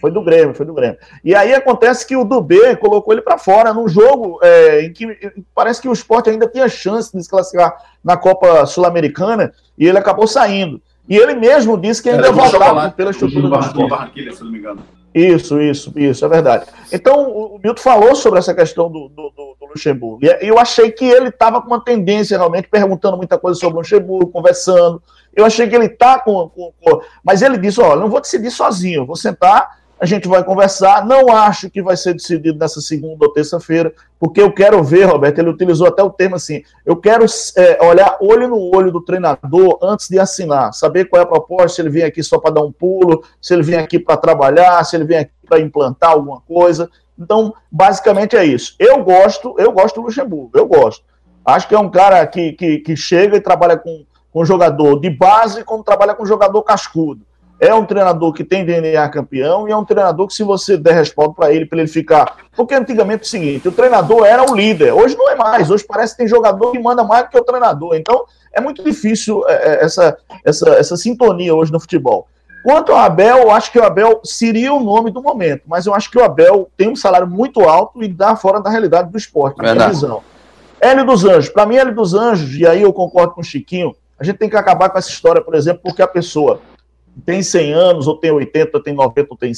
B: Foi do Grêmio, foi do Grêmio. E aí acontece que o Dubê colocou ele para fora num jogo é, em que parece que o esporte ainda tinha chance de se classificar na Copa Sul-Americana e ele acabou saindo. E ele mesmo disse que ainda é votava pela estrutura do esporte. se não me engano. Isso, isso, isso, é verdade. Então, o Milton falou sobre essa questão do, do, do Luxemburgo. E eu achei que ele estava com uma tendência, realmente, perguntando muita coisa sobre o Luxemburgo, conversando. Eu achei que ele está com, com, com, Mas ele disse: olha, não vou decidir sozinho, vou sentar a gente vai conversar. Não acho que vai ser decidido nessa segunda ou terça-feira, porque eu quero ver, Roberto, ele utilizou até o termo assim: eu quero é, olhar olho no olho do treinador antes de assinar, saber qual é a proposta, se ele vem aqui só para dar um pulo, se ele vem aqui para trabalhar, se ele vem aqui para implantar alguma coisa. Então, basicamente é isso. Eu gosto, eu gosto do Luxemburgo, eu gosto. Acho que é um cara que, que, que chega e trabalha com, com jogador de base, como trabalha com jogador cascudo é um treinador que tem DNA campeão e é um treinador que, se você der respaldo para ele, para ele ficar. Porque antigamente é o seguinte: o treinador era o líder, hoje não é mais, hoje parece que tem jogador que manda mais do que o treinador. Então é muito difícil é, é, essa, essa, essa sintonia hoje no futebol. Quanto ao Abel, eu acho que o Abel seria o nome do momento, mas eu acho que o Abel tem um salário muito alto e dá fora da realidade do esporte, na minha visão. Hélio dos Anjos, para mim, Hélio dos Anjos, e aí eu concordo com o Chiquinho, a gente tem que acabar com essa história, por exemplo, porque a pessoa tem 100 anos, ou tem 80, ou tem 90, ou tem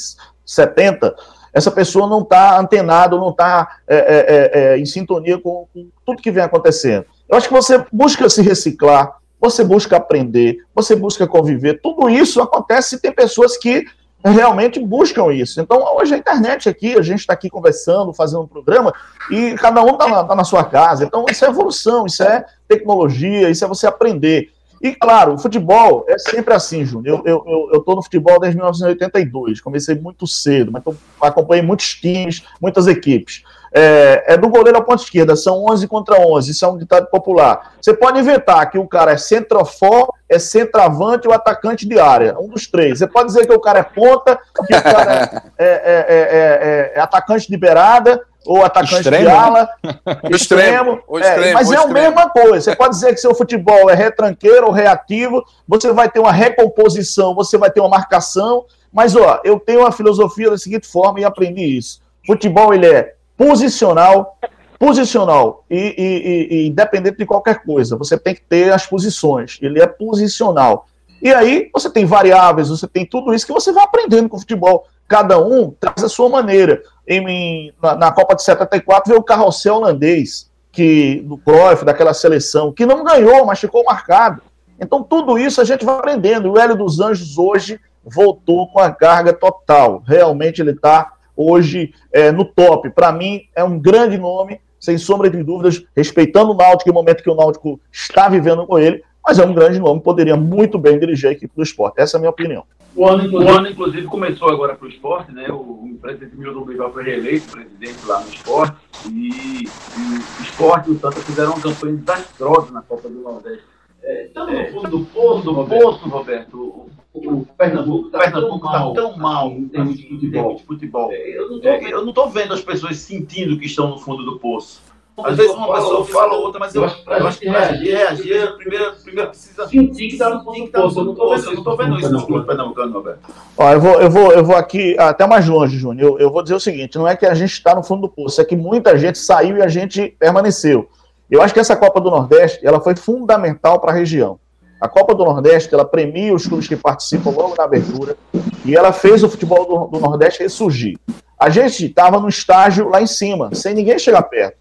B: 70, essa pessoa não está antenada, não está é, é, é, é, em sintonia com, com tudo que vem acontecendo. Eu acho que você busca se reciclar, você busca aprender, você busca conviver. Tudo isso acontece e tem pessoas que realmente buscam isso. Então, hoje a internet aqui, a gente está aqui conversando, fazendo um programa, e cada um está na, tá na, sua casa. Então, isso é evolução, isso é tecnologia, isso é você aprender. E, claro, o futebol é sempre assim, Júnior. Eu estou eu, eu, no futebol desde 1982, comecei muito cedo, mas acompanhei muitos times, muitas equipes é, é, do goleiro à ponta esquerda, são 11 contra 11, isso é um ditado popular. Você pode inventar que o cara é centrofor, é centroavante ou atacante de área, um dos três. Você pode dizer que o cara é ponta, que o cara é, é, é, é atacante de beirada, ou atacante extremo. de ala, extremo, extremo, extremo mas é a mesma coisa. Você pode dizer que seu futebol é retranqueiro ou reativo, você vai ter uma recomposição, você vai ter uma marcação, mas ó, eu tenho uma filosofia da seguinte forma e aprendi isso. Futebol ele é posicional, posicional e, e, e, e, independente de qualquer coisa, você tem que ter as posições. Ele é posicional. E aí você tem variáveis, você tem tudo isso que você vai aprendendo com o futebol. Cada um traz a sua maneira. Em, na, na, Copa de 74 veio o carrossel holandês, que do Cruyff, daquela seleção, que não ganhou, mas ficou marcado. Então tudo isso a gente vai aprendendo. O Hélio dos Anjos hoje voltou com a carga total. Realmente ele está hoje é, no top. Para mim, é um grande nome, sem sombra de dúvidas, respeitando o Náutico e o momento que o Náutico está vivendo com ele, mas é um grande nome, poderia muito bem dirigir a equipe do esporte. Essa é a minha opinião.
A: O ano, inclusive, o ano, inclusive começou agora para o esporte, né? O, o presidente Milton Bival foi reeleito presidente lá no esporte, e, e o esporte e o Santa fizeram uma campanha desastrosa na Copa do Nordeste. É, estamos no fundo do poço, do poço, Roberto o Pernambuco está tão, tá tão mal em termos de futebol. De futebol. É, eu não estou vendo as pessoas sentindo que estão no fundo do poço. Às vezes uma pessoa fala outra, mas eu, acho, eu acho que reagir, reagir primeiro, primeiro precisa sentir que está no fundo do poço. Eu não estou vendo isso no clube pernambucano, Roberto.
B: Ó, eu vou, eu vou, eu vou aqui até mais longe, Júnior. Eu, eu vou dizer o seguinte: não é que a gente está no fundo do poço, é que muita gente saiu e a gente permaneceu. Eu acho que essa Copa do Nordeste ela foi fundamental para a região. A Copa do Nordeste, ela premia os clubes que participam logo na abertura e ela fez o futebol do, do Nordeste ressurgir. A gente estava no estágio lá em cima, sem ninguém chegar perto.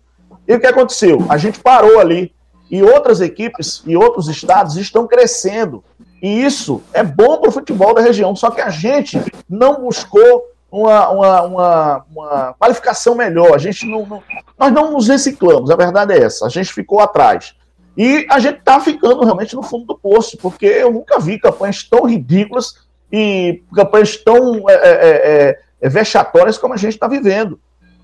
B: E o que aconteceu? A gente parou ali e outras equipes e outros estados estão crescendo. E isso é bom para o futebol da região, só que a gente não buscou uma, uma, uma, uma qualificação melhor. A gente não, não, nós não nos reciclamos, a verdade é essa. A gente ficou atrás. E a gente está ficando realmente no fundo do poço, porque eu nunca vi campanhas tão ridículas e campanhas tão é, é, é, é vexatórias como a gente está vivendo.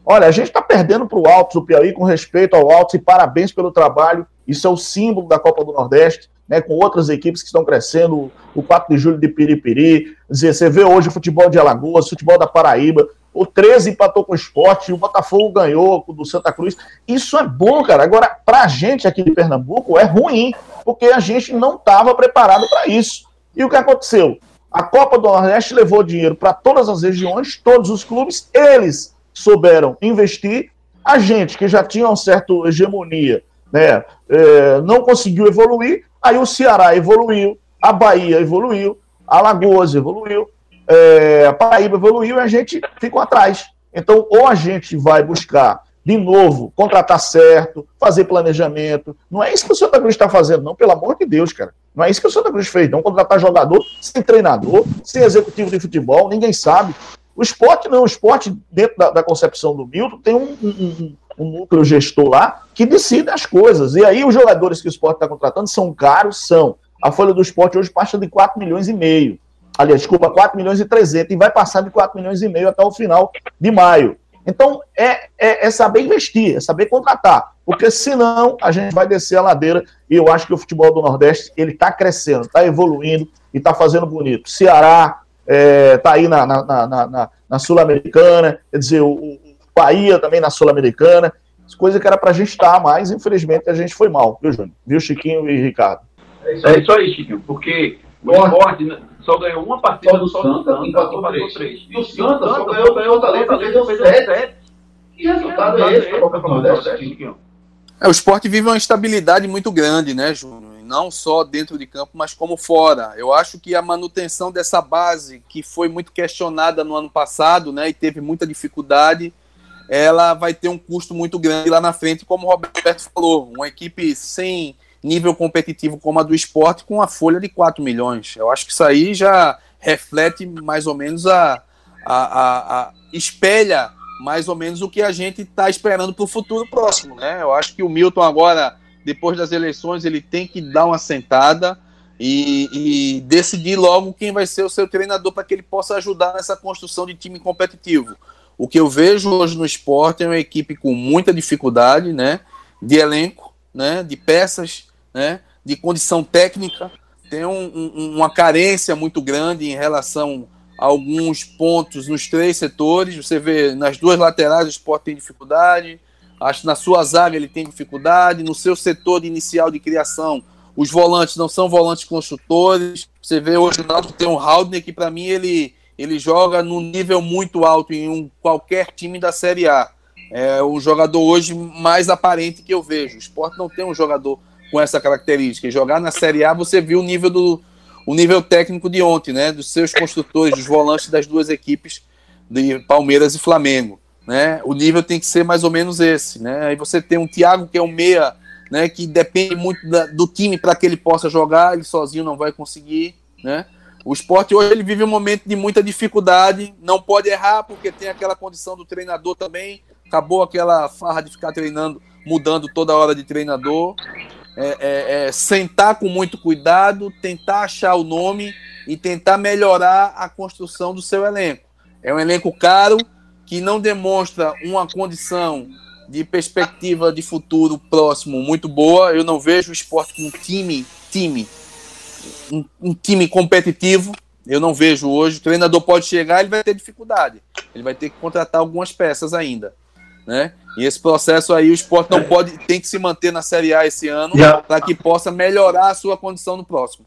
B: Olha, a gente está perdendo para o Altos do Piauí com respeito ao Altos e parabéns pelo trabalho. Isso é o símbolo da Copa do Nordeste, né, com outras equipes que estão crescendo, o 4 de julho de Piripiri. Você vê hoje o futebol de Alagoas, o futebol da Paraíba, o 13 empatou com o esporte, o Botafogo ganhou do Santa Cruz. Isso é bom, cara. Agora, para a gente aqui de Pernambuco, é ruim, porque a gente não estava preparado para isso. E o que aconteceu? A Copa do Nordeste levou dinheiro para todas as regiões, todos os clubes, eles souberam investir. A gente, que já tinha uma certa hegemonia, né, é, não conseguiu evoluir. Aí o Ceará evoluiu, a Bahia evoluiu, a Alagoas evoluiu, é, a Paraíba evoluiu e a gente ficou atrás. Então, ou a gente vai buscar, de novo, contratar certo, fazer planejamento. Não é isso que o Santa Cruz está fazendo, não, pelo amor de Deus, cara. Não é isso que o Santa Cruz fez, não. Contratar jogador sem treinador, sem executivo de futebol, ninguém sabe. O esporte não, o esporte, dentro da, da concepção do Milton, tem um, um, um, núcleo gestor lá que decide as coisas. E aí os jogadores que o esporte está contratando são caros, são. A folha do esporte hoje passa de 4 milhões e meio aliás, desculpa, 4 milhões e 300, e vai passar de 4 milhões e meio até o final de maio. Então, é, é, é, saber investir, é saber contratar, porque senão a gente vai descer a ladeira, e eu acho que o futebol do Nordeste, ele está crescendo, está evoluindo e está fazendo bonito. Ceará está é, tá aí na, na, na, na, na Sul-Americana, quer dizer, o, o, Bahia também na Sul-Americana, coisa que era para a gente estar, mas infelizmente a gente foi mal, viu, Júnior? Viu, Chiquinho e Ricardo?
A: É isso aí, é isso aí Chiquinho, porque o esporte só ganhou uma partida do Santa, Santa empatou três. três. E o Santa só ganhou o Fortaleza e perdeu sete. Que resultado é esse para o Campeonato Nordeste?
C: É, o esporte vive uma instabilidade muito grande, né, Júnior? Não só dentro de campo, mas como fora. Eu acho que a manutenção dessa base, que foi muito questionada no ano passado, né, e teve muita dificuldade, ela vai ter um custo muito grande lá na frente, como o Roberto falou. Uma equipe sem nível competitivo como a do esporte, com a folha de 4 milhões. Eu acho que isso aí já reflete mais ou menos a. a, a, a espelha mais ou menos o que a gente está esperando para o futuro próximo, né? Eu acho que o Milton agora, depois das eleições, ele tem que dar uma sentada e, e decidir logo quem vai ser o seu treinador para que ele possa ajudar nessa construção de time competitivo. O que eu vejo hoje no esporte é uma equipe com muita dificuldade, né? De elenco, né? De peças, né? De condição técnica, tem um, um, uma carência muito grande em relação alguns pontos nos três setores. Você vê nas duas laterais o Sport tem dificuldade, acho na sua zaga ele tem dificuldade, no seu setor inicial de criação os volantes não são volantes construtores. Você vê hoje o Náutico tem um Haldner que para mim ele ele joga num nível muito alto em um, qualquer time da Série A. É o jogador hoje mais aparente que eu vejo. O Sport não tem um jogador com essa característica. E jogar na Série A, você viu o nível do, o nível técnico de ontem, né? Dos seus construtores, dos volantes das duas equipes de Palmeiras e Flamengo, né? O nível tem que ser mais ou menos esse, né? Aí você tem um Thiago que é um meia, né? Que depende muito da, do time para que ele possa jogar, ele sozinho não vai conseguir, né? O esporte hoje ele vive um momento de muita dificuldade, não pode errar porque tem aquela condição do treinador também. Acabou aquela farra de ficar treinando, mudando toda hora de treinador é, é, é, sentar com muito cuidado, tentar achar o nome e tentar melhorar a construção do seu elenco. É um elenco caro que não demonstra uma condição de perspectiva de futuro próximo muito boa. Eu não vejo o esporte com um time, time, um, um time competitivo. Eu não vejo hoje. O treinador pode chegar, ele vai ter dificuldade. Ele vai ter que contratar algumas peças ainda né? E esse processo aí o esporte não pode, tem que se manter na Série A esse ano para que possa melhorar a sua condição no próximo.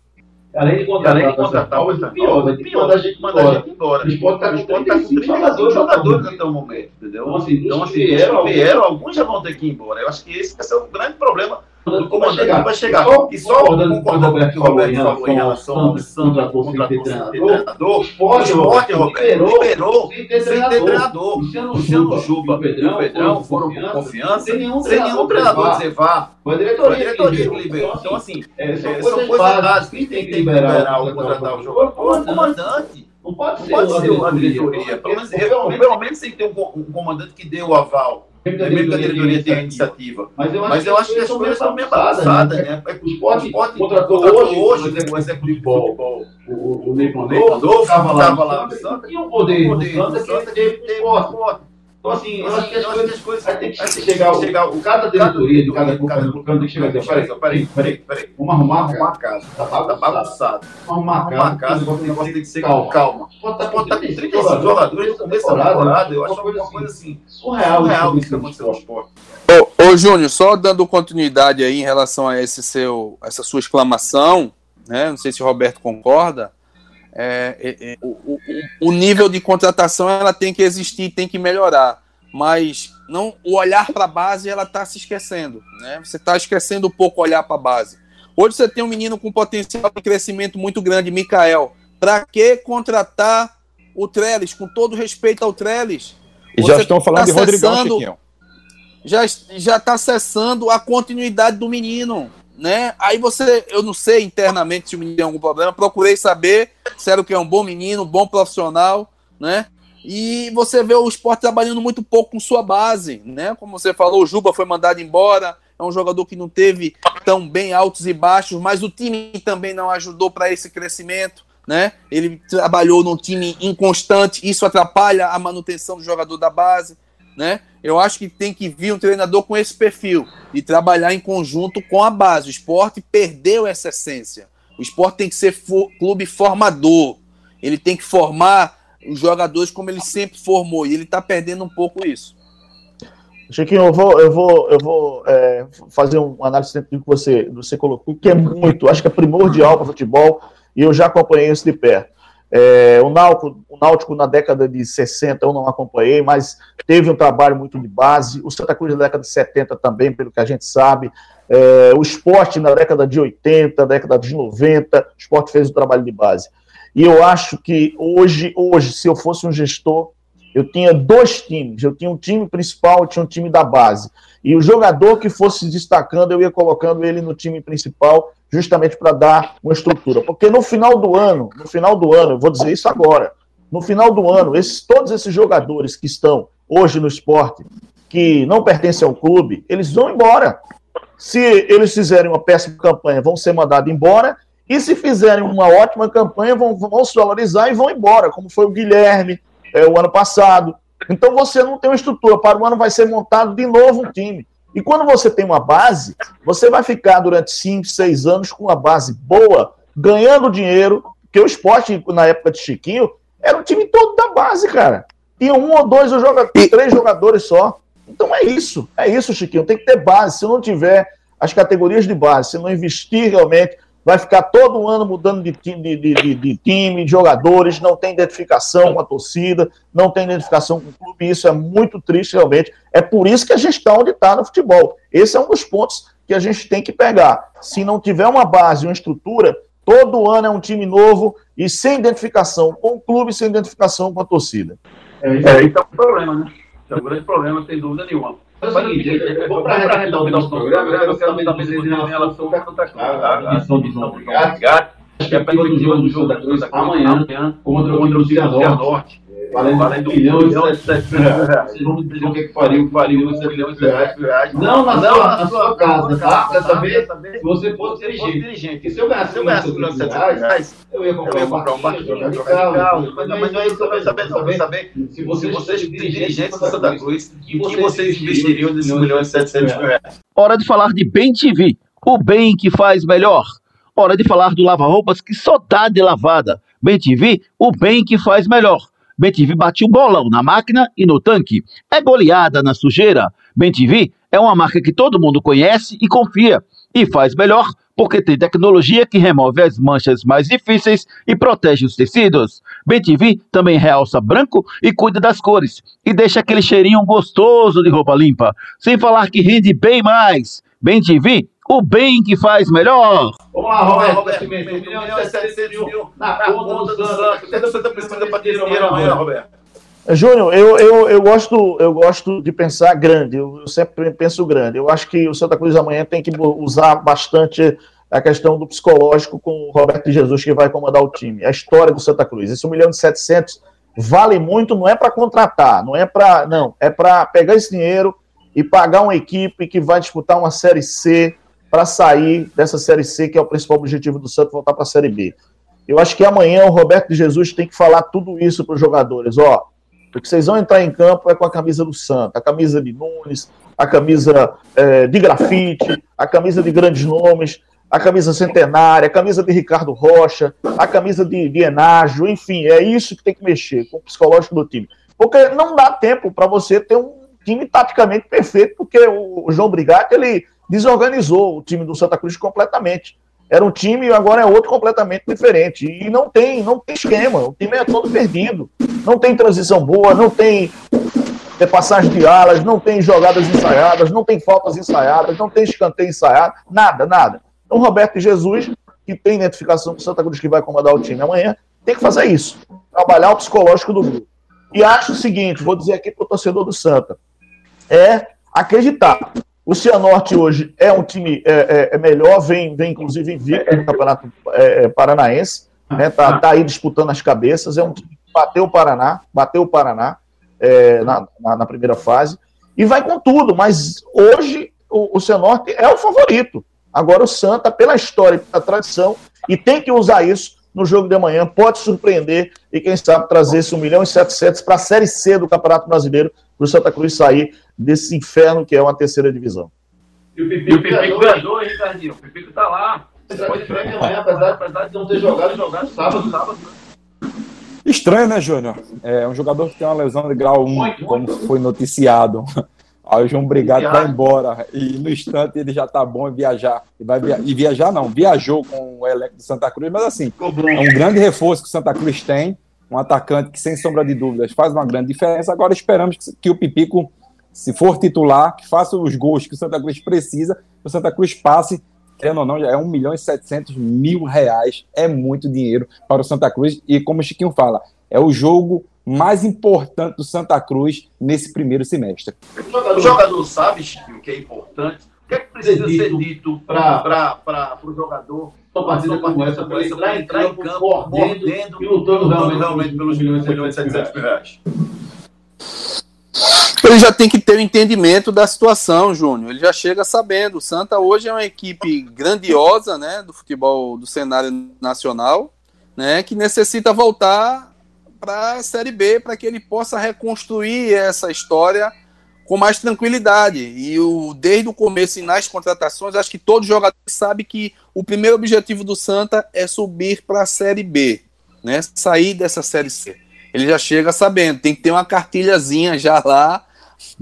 A: Além de contratar, Além de contratar o pior, vai pior da gente mandar a gente embora. O esporte está com 35 jogadores, jogadores até o momento, entendeu? Então, assim, então, assim vieram, vieram, alguns já vão ter que ir embora. Eu acho que esse vai ser o grande problema do comandante que vai chegar. E só concordando com o Roberto falou em relação ao sem ter treinador, o esporte, Roberto, liberou sem ter treinador. Luciano Juba e o Pedrão foram com confiança, sem nenhum treinador dizer vá. Foi a diretoria que liberou. Então, assim, são coisas. Quem tem que liberar ou contratar o jogador é o comandante. Não pode ser, pode ser a diretoria. Pelo menos, pelo menos que ter um comandante que dê o aval. Primeiro que a diretoria tem a iniciativa. Mas eu acho, Mas eu acho que, as coisas estão meio bagunçadas, né? né? O esporte, contratou hoje, hoje o exemplo de futebol. O Ney Pandolfo estava lá no Santos. E o poder do Santos é que teve esporte. Então, assim, eu acho que as coisas, as coisas tem que chegar, chegar o, cada diretoria de cada clube tem que chegar e dizer, peraí, peraí, peraí, vamos arrumar, arrumar a casa, tá bagunçado, vamos arrumar a casa, o negócio tem que ser calma, calma. Pode estar com 30 jogadores no começo da temporada, eu acho uma coisa assim, surreal, surreal isso que aconteceu no esporte.
C: Ô, ô Júnior, só dando continuidade aí em relação a esse seu, essa sua exclamação, né, não sei se o Roberto concorda, é, é, é, o, o, o, nível de contratação ela tem que existir, tem que melhorar, mas não o olhar para a base ela está se esquecendo, né? Você está esquecendo um pouco olhar para a base. Hoje você tem um menino com potencial de crescimento muito grande, Mikael. Para que contratar o Trellis? Com todo respeito ao Trellis.
D: E já estão falando tá de Rodrigão, Chiquinho.
C: Já já está acessando a continuidade do menino né? Aí você, eu não sei internamente se o menino tem algum problema, procurei saber se era que é um bom menino, um bom profissional, né? E você vê o esporte trabalhando muito pouco com sua base, né? Como você falou, o Juba foi mandado embora, é um jogador que não teve tão bem altos e baixos, mas o time também não ajudou para esse crescimento, né? Ele trabalhou num time inconstante, isso atrapalha a manutenção do jogador da base né? Eu acho que tem que vir um treinador com esse perfil e trabalhar em conjunto com a base. O esporte perdeu essa essência. O esporte tem que ser clube formador. Ele tem que formar os jogadores como ele sempre formou. E ele está perdendo um pouco isso.
B: Chiquinho, eu vou, eu vou, eu vou é, fazer uma análise do que você, você colocou, que é muito, acho que é primordial para o futebol, e eu já acompanhei isso de perto. É, o, Náutico, o Náutico, na década de 60, eu não acompanhei, mas teve um trabalho muito de base. O Santa Cruz, na década de 70, também, pelo que a gente sabe. É, o esporte, na década de 80, década de 90, o esporte fez um trabalho de base. E eu acho que hoje, hoje, se eu fosse um gestor, eu tinha dois times. Eu tinha um time principal, eu tinha um time da base. E o jogador que fosse se destacando, eu ia colocando ele no time principal, justamente para dar uma estrutura. Porque no final do ano, no final do ano, eu vou dizer isso agora, no final do ano, esses, todos esses jogadores que estão hoje no esporte, que não pertencem ao clube, eles vão embora. Se eles fizerem uma péssima campanha, vão ser mandados embora. E se fizerem uma ótima campanha, vão, vão se valorizar e vão embora, como foi o Guilherme, é, o ano passado. Então você não tem uma estrutura. Para o ano vai ser montado de novo um time. E quando você tem uma base, você vai ficar durante 5, 6 anos com uma base boa, ganhando dinheiro, porque o esporte, na época de Chiquinho, era um time todo da base, cara. Tinha um ou dois ou joga... três jogadores só. Então é isso, é isso, Chiquinho. Tem que ter base. Se não tiver as categorias de base, se não investir realmente, vai ficar todo ano mudando de, de, de, de, time, de jogadores, não tem identificação com a torcida, não tem identificação com o clube, isso é muito triste realmente. É por isso que a gente está onde está no futebol. Esse é um dos pontos que a gente tem que pegar. Se não tiver uma base, uma estrutura, todo ano é um time novo e sem identificação com o clube, sem identificação com a torcida.
A: É, isso é, é um problema, né? É um grande problema, sem dúvida nenhuma. Faz o seguinte, eu vou para arredondar o nosso programa, eu quero saber também em relação à missão de São Brigado, que é para o jogo da Cruz amanhã. contra o Cianorte valendo, valendo um milhão e setecentos reais. Vocês vão me dizer o que, que faria, faria um milhão e setecentos reais. Não na, não, sua, na sua casa, tá? Pra saber se você fosse dirigente. Porque se eu ganhasse um milhão e setecentos reais, eu ia comprar um barquinho, trocar de carro. Mas não é isso que eu quero saber, saber se vocês dirigentes da Santa Cruz, em que vocês investiriam desses milhões e setecentos reais.
E: Hora de falar de Bem TV, o bem que faz melhor. Hora de falar do lava-roupas que só dá de lavada. Bem TV, o bem que faz melhor. BenTV bate o bolão na máquina e no tanque. É goleada na sujeira. BenTV é uma marca que todo mundo conhece e confia. E faz melhor porque tem tecnologia que remove as manchas mais difíceis e protege os tecidos. BenTV também realça branco e cuida das cores. E deixa aquele cheirinho gostoso de roupa limpa. Sem falar que rende bem mais. BenTV o bem que faz melhor.
A: Vamos lá, Roberto, Roberto, Roberto, um milhão e setecentos mil na conta do Santos. O que você está precisando para ter dinheiro amanhã, Roberto?
B: Júnior, eu, eu, eu, gosto, eu gosto de pensar grande, eu, eu sempre penso grande. Eu acho que o Santa Cruz amanhã tem que usar bastante a questão do psicológico com o Roberto Jesus, que vai comandar o time. A história do Santa Cruz. Esse 1 milhão e 700 vale muito, não é para contratar, não é para. Não, é para pegar esse dinheiro e pagar uma equipe que vai disputar uma Série C, para sair dessa Série C, que é o principal objetivo do Santos, voltar para a Série B. Eu acho que amanhã o Roberto de Jesus tem que falar tudo isso para os jogadores. Ó, porque vocês vão entrar em campo é com a camisa do Santos, a camisa de Nunes, a camisa é, de grafite, a camisa de grandes nomes, a camisa centenária, a camisa de Ricardo Rocha, a camisa de, de Enágio, enfim, é isso que tem que mexer com o psicológico do time. Porque não dá tempo para você ter um time taticamente perfeito, porque o, o João Brigatti, ele desorganizou o time do Santa Cruz completamente. Era um time e agora é outro completamente diferente. E não tem, não tem esquema. O time é todo perdido. Não tem transição boa, não tem passagem de alas, não tem jogadas ensaiadas, não tem faltas ensaiadas, não tem escanteio ensaiado, nada, nada. Então, Roberto Jesus, que tem identificação com o Santa Cruz que vai comandar o time amanhã, tem que fazer isso. Trabalhar o psicológico do grupo. E acho o seguinte, vou dizer aqui para o torcedor do Santa, é acreditar. O Cianorte hoje é um time é, é, é melhor, vem, vem inclusive invicto no Campeonato é, é Paranaense, né? Tá, tá, aí disputando as cabeças, é um time que bateu o Paraná, bateu o Paraná é, na, na, na, primeira fase, e vai com tudo, mas hoje o, o Cianorte é o favorito. Agora o Santa, pela história e pela tradição, e tem que usar isso no jogo de amanhã, pode surpreender e quem sabe trazer esse 1 milhão e 700 para a Série C do Campeonato Brasileiro, para o Santa Cruz sair desse inferno que é uma terceira divisão.
A: E o Pipico, ganhou, hein, Ricardinho? O Pipico tá lá. Pode amanhã, apesar, apesar de não ter jogado, jogado sábado, sábado.
D: Estranho, né, Júnior? É um jogador que tem uma lesão de grau 1, muito, como muito. foi noticiado Aí o João Brigado vai embora e no instante ele já tá bom em viajar. E, vai via... e viajar não, viajou com o elenco de Santa Cruz, mas assim, é um grande reforço que o Santa Cruz tem, um atacante que sem sombra de dúvidas faz uma grande diferença. Agora esperamos que, que o Pipico, se for titular, que faça os gols que o Santa Cruz precisa, que o Santa Cruz passe querendo ou não, já é 1 milhão e 700 mil reais. É muito dinheiro para o Santa Cruz. E como o Chiquinho fala, é o jogo mais importante do Santa Cruz nesse primeiro semestre.
A: O jogador, o jogador sabe, Chico, que é importante. O que é que precisa ser dito para o jogador uma partida como essa, para entrar, entrar em campo, mordendo, mordendo e lutando realmente, realmente pelos milhões e 700 mil reais?
C: Ele já tem que ter o um entendimento da situação, Júnior. Ele já chega sabendo. O Santa hoje é uma equipe grandiosa, né, do futebol do cenário nacional, né, que necessita voltar para a Série B para que ele possa reconstruir essa história com mais tranquilidade. E o, desde o começo e nas contratações, acho que todo jogador sabe que o primeiro objetivo do Santa é subir para a Série B, né? sair dessa Série C. Ele já chega sabendo, tem que ter uma cartilhazinha já lá,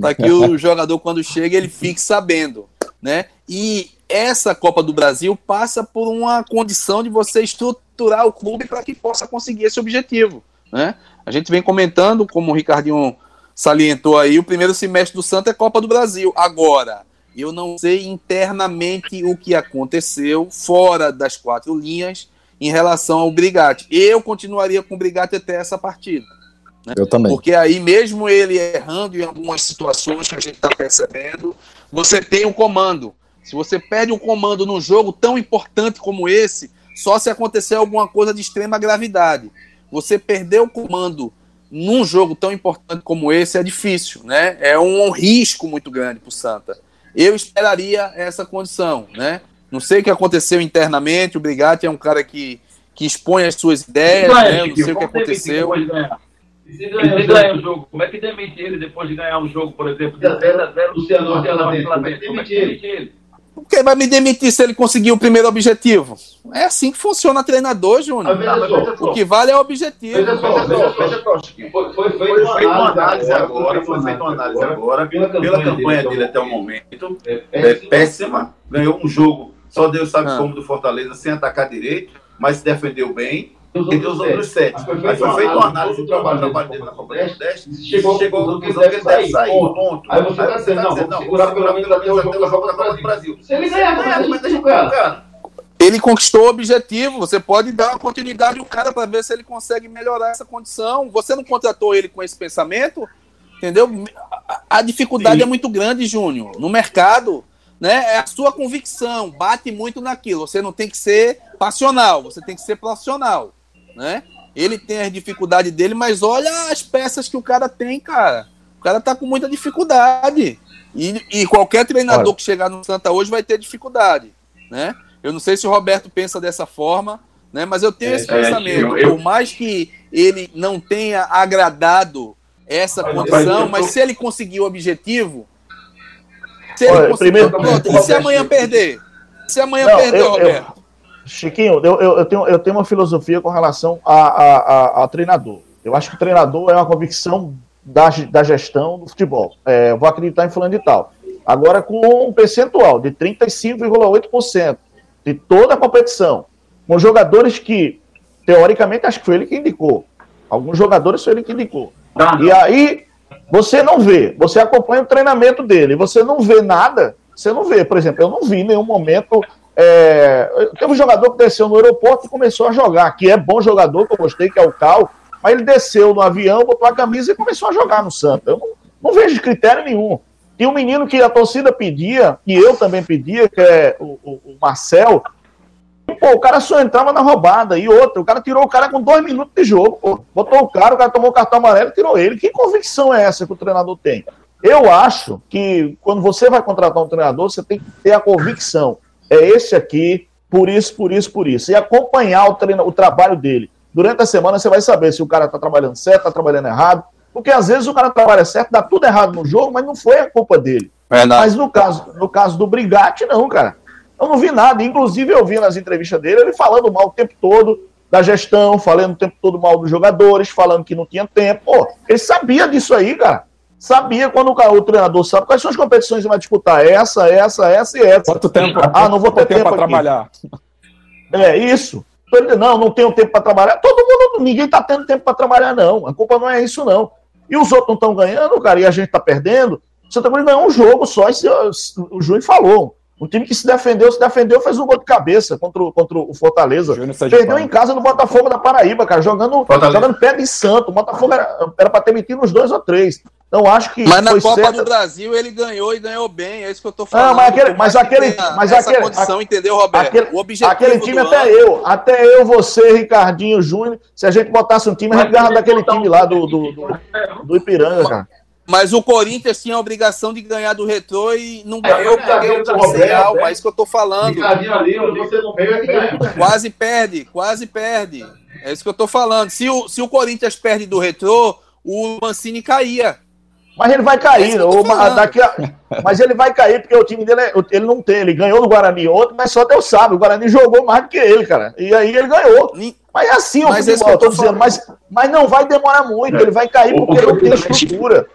C: para que o jogador, quando chega, ele fique sabendo. Né? E essa Copa do Brasil passa por uma condição de você estruturar o clube para que possa conseguir esse objetivo. Né? A gente vem comentando, como o Ricardinho salientou aí, o primeiro semestre do Santa é Copa do Brasil. Agora, eu não sei internamente o que aconteceu fora das quatro linhas em relação ao Brigatti. Eu continuaria com o Brigatti até essa partida.
D: Né? Eu também.
C: Porque aí, mesmo ele errando em algumas situações que a gente está percebendo, você tem um comando. Se você perde um comando num jogo tão importante como esse, só se acontecer alguma coisa de extrema gravidade. Você perder o comando num jogo tão importante como esse é difícil, né? É um risco muito grande para o Santa. Eu esperaria essa condição, né? Não sei o que aconteceu internamente. O Brigatti é um cara que, que expõe as suas ideias, né? Eu não sei o que aconteceu.
A: E se ganhar o jogo, como é que demite ele depois de ganhar um jogo, por exemplo, de 0x0 do Cianorte Como é que demite ele?
C: Porque vai me demitir se ele conseguir o primeiro objetivo? É assim que funciona treinador, Júnior. o que vale é o objetivo. Veja só, veja só,
A: veja só. Foi, foi, foi, foi feita uma análise agora, foi feita uma análise agora, pela campanha dele até o momento, é péssima. Ganhou um jogo, só Deus sabe como, do Fortaleza, sem atacar direito, mas se defendeu bem entre os outros sete. Mas foi feita uma análise do trabalho dele na Copa do Nordeste e chegou chegou à conclusão que ele deve sair. Ponto. Aí você está dizendo, não, vamos segurar pelo menos até o jogo da Copa do Brasil. Se ele ganhar, mas deixa o cara.
C: Ele conquistou o objetivo. Você pode dar uma continuidade ao cara para ver se ele consegue melhorar essa condição. Você não contratou ele com esse pensamento, entendeu? A dificuldade Sim. é muito grande, Júnior. No mercado, né? É a sua convicção. Bate muito naquilo. Você não tem que ser passional. Você tem que ser profissional né? Ele tem as dificuldades dele, mas olha as peças que o cara tem, cara. O cara tá com muita dificuldade. E, e qualquer treinador olha. que chegar no Santa hoje vai ter dificuldade, né? Eu não sei se o Roberto pensa dessa forma, né? Mas eu tenho é, esse é, pensamento. Eu, eu... Por mais que ele não tenha agradado essa mas, condição, mas, mas se ele conseguir o objetivo, se ele Olha, conseguir, primeiro, pronto, e se amanhã perder? Se amanhã não, perder, eu, Roberto?
B: Chiquinho, eu, eu, tenho, eu tenho uma filosofia com relação a, a, a, a treinador. Eu acho que o treinador é uma convicção da, da gestão do futebol. É, vou acreditar em fulano de tal. Agora, com um percentual de 35,8% de toda a competição, com jogadores que, teoricamente, acho que foi ele que indicou. Alguns jogadores foi ele que indicou. Tá. E aí, você não vê, você acompanha o treinamento dele, você não vê nada, você não vê. Por exemplo, eu não vi em nenhum momento é, teve um jogador que desceu no aeroporto e começou a jogar, que é bom jogador, que eu gostei, que é o Cal, mas ele desceu no avião, botou a camisa e começou a jogar no Santa. Eu não, não vejo critério nenhum. Tinha um menino que a torcida pedia, que eu também pedia, que é o, o, o Marcel. E, pô, o cara só entrava na roubada. E outro, o cara tirou o cara com dois minutos de jogo. Pô. Botou o cara, o cara tomou o cartão amarelo e tirou ele. Que convicção é essa que o treinador tem? Eu acho que quando você vai contratar um treinador, você tem que ter a convicção é esse aqui, por isso, por isso, por isso. E acompanhar o, treino, o trabalho dele. Durante a semana você vai saber se o cara está trabalhando certo, está trabalhando errado. Porque às vezes o cara trabalha certo, dá tudo errado no jogo, mas não foi a culpa dele. Verdade. Mas no caso, no caso do Brigatti, não, cara. Eu não vi nada. Inclusive, eu vi nas entrevistas dele ele falando mal o tempo todo da gestão, falando o tempo todo mal dos jogadores, falando que não tinha tempo. Pô, ele sabia disso aí, cara. Sabia quando o, o treinador sabe quais são as competições que vai disputar. Essa, essa, essa e essa.
D: Quanto tempo?
B: Ah, não vou ter tempo,
D: para trabalhar.
B: É, isso. Não, não tenho tempo para trabalhar. Todo mundo, ninguém está tendo tempo para trabalhar, não. A culpa não é isso, não. E os outros não estão ganhando, cara, e a gente está perdendo. Você também não é um jogo só, esse, o Júnior falou. Um time que se defendeu, se defendeu, fez um gol de cabeça contra o, contra o Fortaleza. Perdeu em casa no Botafogo da Paraíba, cara, jogando, jogando pé de santo. O Botafogo era para ter metido uns dois ou três. Então acho que.
C: Mas na Copa do Brasil ele ganhou e ganhou bem, é isso que eu tô falando.
B: Não, mas aquele. Mas aquele, mas aquele
C: condição, entendeu, Roberto?
B: Aquele, o objetivo aquele time, até ano... eu, até eu, você, Ricardinho, Júnior, se a gente botasse um time, a gente ganhava daquele time lá do, do, do, do Ipiranga, cara.
C: Mas o Corinthians tinha a obrigação de ganhar do Retrô e não ganhou porque o time alma, é isso que eu tô falando. Quase perde, quase perde. É isso que eu tô falando. Se o, se o Corinthians perde do Retrô, o Mancini caía.
B: Mas ele vai cair, é uma, daqui a, mas ele vai cair porque o time dele é, ele não tem, ele ganhou do Guarani ontem, mas só Deus sabe, o Guarani jogou mais do que ele, cara. E aí ele ganhou. Mas é assim o futebol, eu tô dizendo, mas, mas não vai demorar muito, ele vai cair porque não tem estrutura.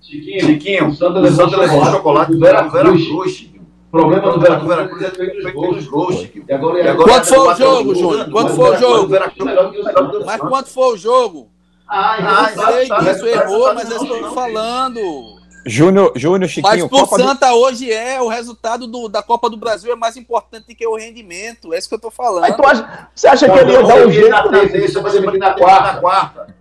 A: Chiquinho, Chiquinho, o Santa levou chocolate do Vera Cruz. O problema do Vera Cruz é feito pelos gols.
C: Quanto foi o jogo, Júnior? Quanto foi o jogo? Mas quanto foi o jogo? Ah, eu sei que isso errou, mas eu estou falando.
D: Júnior, Júnior, Chiquinho.
C: Mas pro Copa Santa do... hoje é, o resultado do, da Copa do Brasil é mais importante do que o rendimento. É isso que eu tô falando. Aí,
B: acha, você acha que ele ia dar um jeito
A: desse? Você vai na quarta.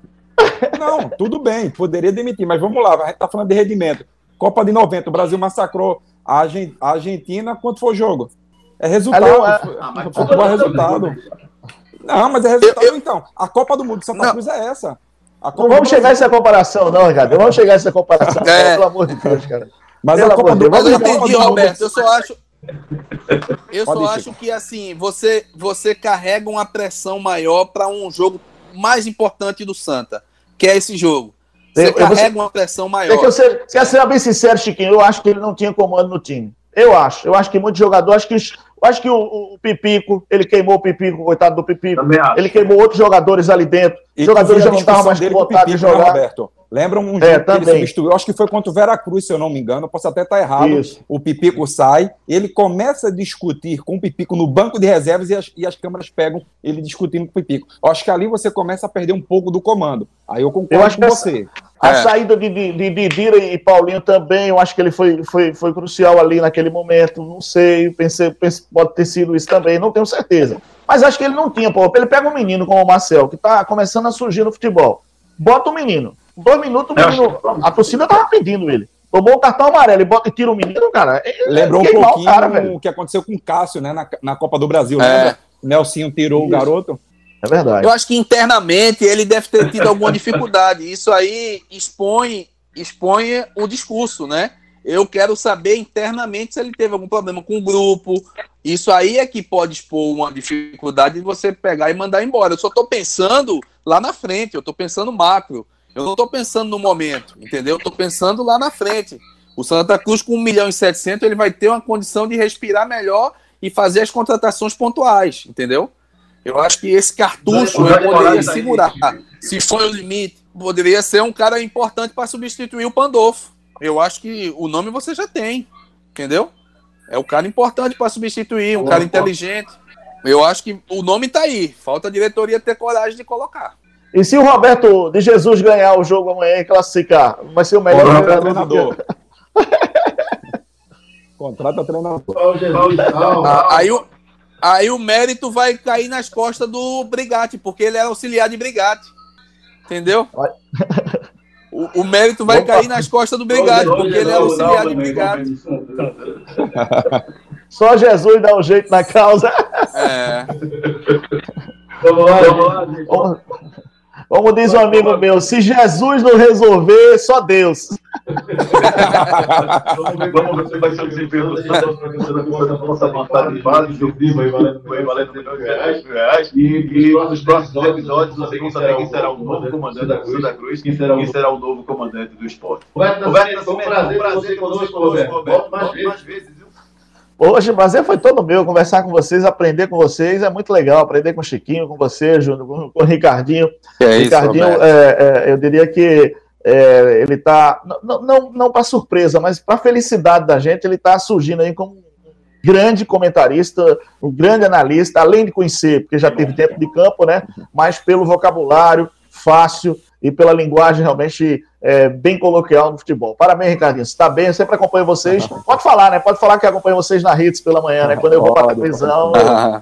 D: Não, tudo bem, poderia demitir, mas vamos lá, a gente tá falando de rendimento. Copa de 90, o Brasil massacrou a Argentina, quanto foi o jogo? É resultado. É... Ah, futebol é resultado. Não, mas é resultado eu, eu... então. A Copa do Mundo de Santa não. Cruz é essa.
B: Não vamos chegar a essa comparação, não, Ricardo. Vamos chegar a essa comparação, é. pelo amor de Deus, cara.
C: Mas pelo a Copa do Mundo. eu entendi, Roberto. Eu só acho. Eu Pode só acho que assim, você, você carrega uma pressão maior para um jogo mais importante do Santa que é esse jogo. Você eu, carrega uma pressão maior. É
B: que eu ser, quer ser bem sincero, Chiquinho, eu acho que ele não tinha comando no time. Eu acho. Eu acho que muitos jogadores, acho que, acho que o, o, Pipico, ele queimou o Pipico, coitado do Pipico. Ele queimou outros jogadores ali dentro. Os jogadores já não estavam mais com vontade de jogar. Né, Roberto?
D: Lembra um jogo é, que ele substituiu? Acho que foi contra o Veracruz, se eu não me engano. Eu posso até estar errado. Isso. O Pipico sai, ele começa a discutir com o Pipico no banco de reservas e as, e as câmeras pegam ele discutindo com o Pipico. Eu acho que ali você começa a perder um pouco do comando. Aí eu concordo eu acho com você.
B: A, é. saída de, de, de, Dira e Paulinho também, eu acho que ele foi, foi, foi crucial ali naquele momento. Não sei, pensei, pensei, pode ter sido isso também, não tenho certeza. Mas acho que ele não tinha, pô. Ele pega um menino como o Marcel, que está começando a surgir no futebol. Bota o menino Dois minutos, o menino, a torcida tava pedindo ele. Tomou o cartão amarelo e bota e tira o menino, cara.
D: É, Lembrou um pouquinho cara, o que aconteceu com o Cássio, né, na, na Copa do Brasil, é. lembra? Nelsinho tirou Isso. o garoto.
B: É verdade.
C: Eu acho que internamente ele deve ter tido alguma dificuldade. Isso aí expõe, expõe o discurso, né? Eu quero saber internamente se ele teve algum problema com o grupo. Isso aí é que pode expor uma dificuldade de você pegar e mandar embora. Eu só estou pensando lá na frente, eu estou pensando macro. Eu não estou pensando no momento, entendeu? Eu estou pensando lá na frente. O Santa Cruz, com 1 milhão e 700, ele vai ter uma condição de respirar melhor e fazer as contratações pontuais, entendeu? Eu acho que esse cartucho eu poderia segurar. Se for o limite, poderia ser um cara importante para substituir o Pandolfo. Eu acho que o nome você já tem, entendeu? É o cara importante para substituir, um cara inteligente. Eu acho que o nome está aí. Falta a diretoria ter coragem de colocar.
B: E se o Roberto de Jesus ganhar o jogo amanhã e classificar, vai ser o melhor
D: o treinador. treinador. Contrata treinador.
C: Ah, aí, o, aí o mérito vai cair nas costas do Brigatti, porque ele é auxiliar de Brigatti. Entendeu? O, o mérito vai Opa. cair nas costas do Brigatti, porque ele é auxiliar de Brigatti.
B: Só Jesus dá um jeito na causa.
C: É.
B: Vamos lá, vamos lá. Como diz um amigo meu, se Jesus não resolver, só Deus.
A: vamos ver se vai ser o desempenho do Santos nossa vontade de base, seu primo aí valendo reais. E nos próximos episódios você não saber quem será o novo comandante da Cruz, quem será o novo comandante do esporte. Roberto, foi um prazer você conosco, Roberto. Volte mais vezes.
B: Hoje o prazer foi todo meu conversar com vocês, aprender com vocês. É muito legal aprender com o Chiquinho, com você, Júnior, com, com o Ricardinho.
C: É
B: Ricardinho,
C: isso,
B: é, é, eu diria que É, ele está, não, não, não para surpresa, mas para felicidade da gente, ele está surgindo aí como um grande comentarista, um grande analista, além de conhecer, porque já teve tempo de campo, né? Mas pelo vocabulário fácil e pela linguagem realmente é, bem coloquial no futebol. Parabéns, Ricardinho. Você está bem, eu sempre acompanho vocês. Pode falar, né? Pode falar que acompanho vocês na Hits pela manhã, né? Quando eu vou para a televisão, eu,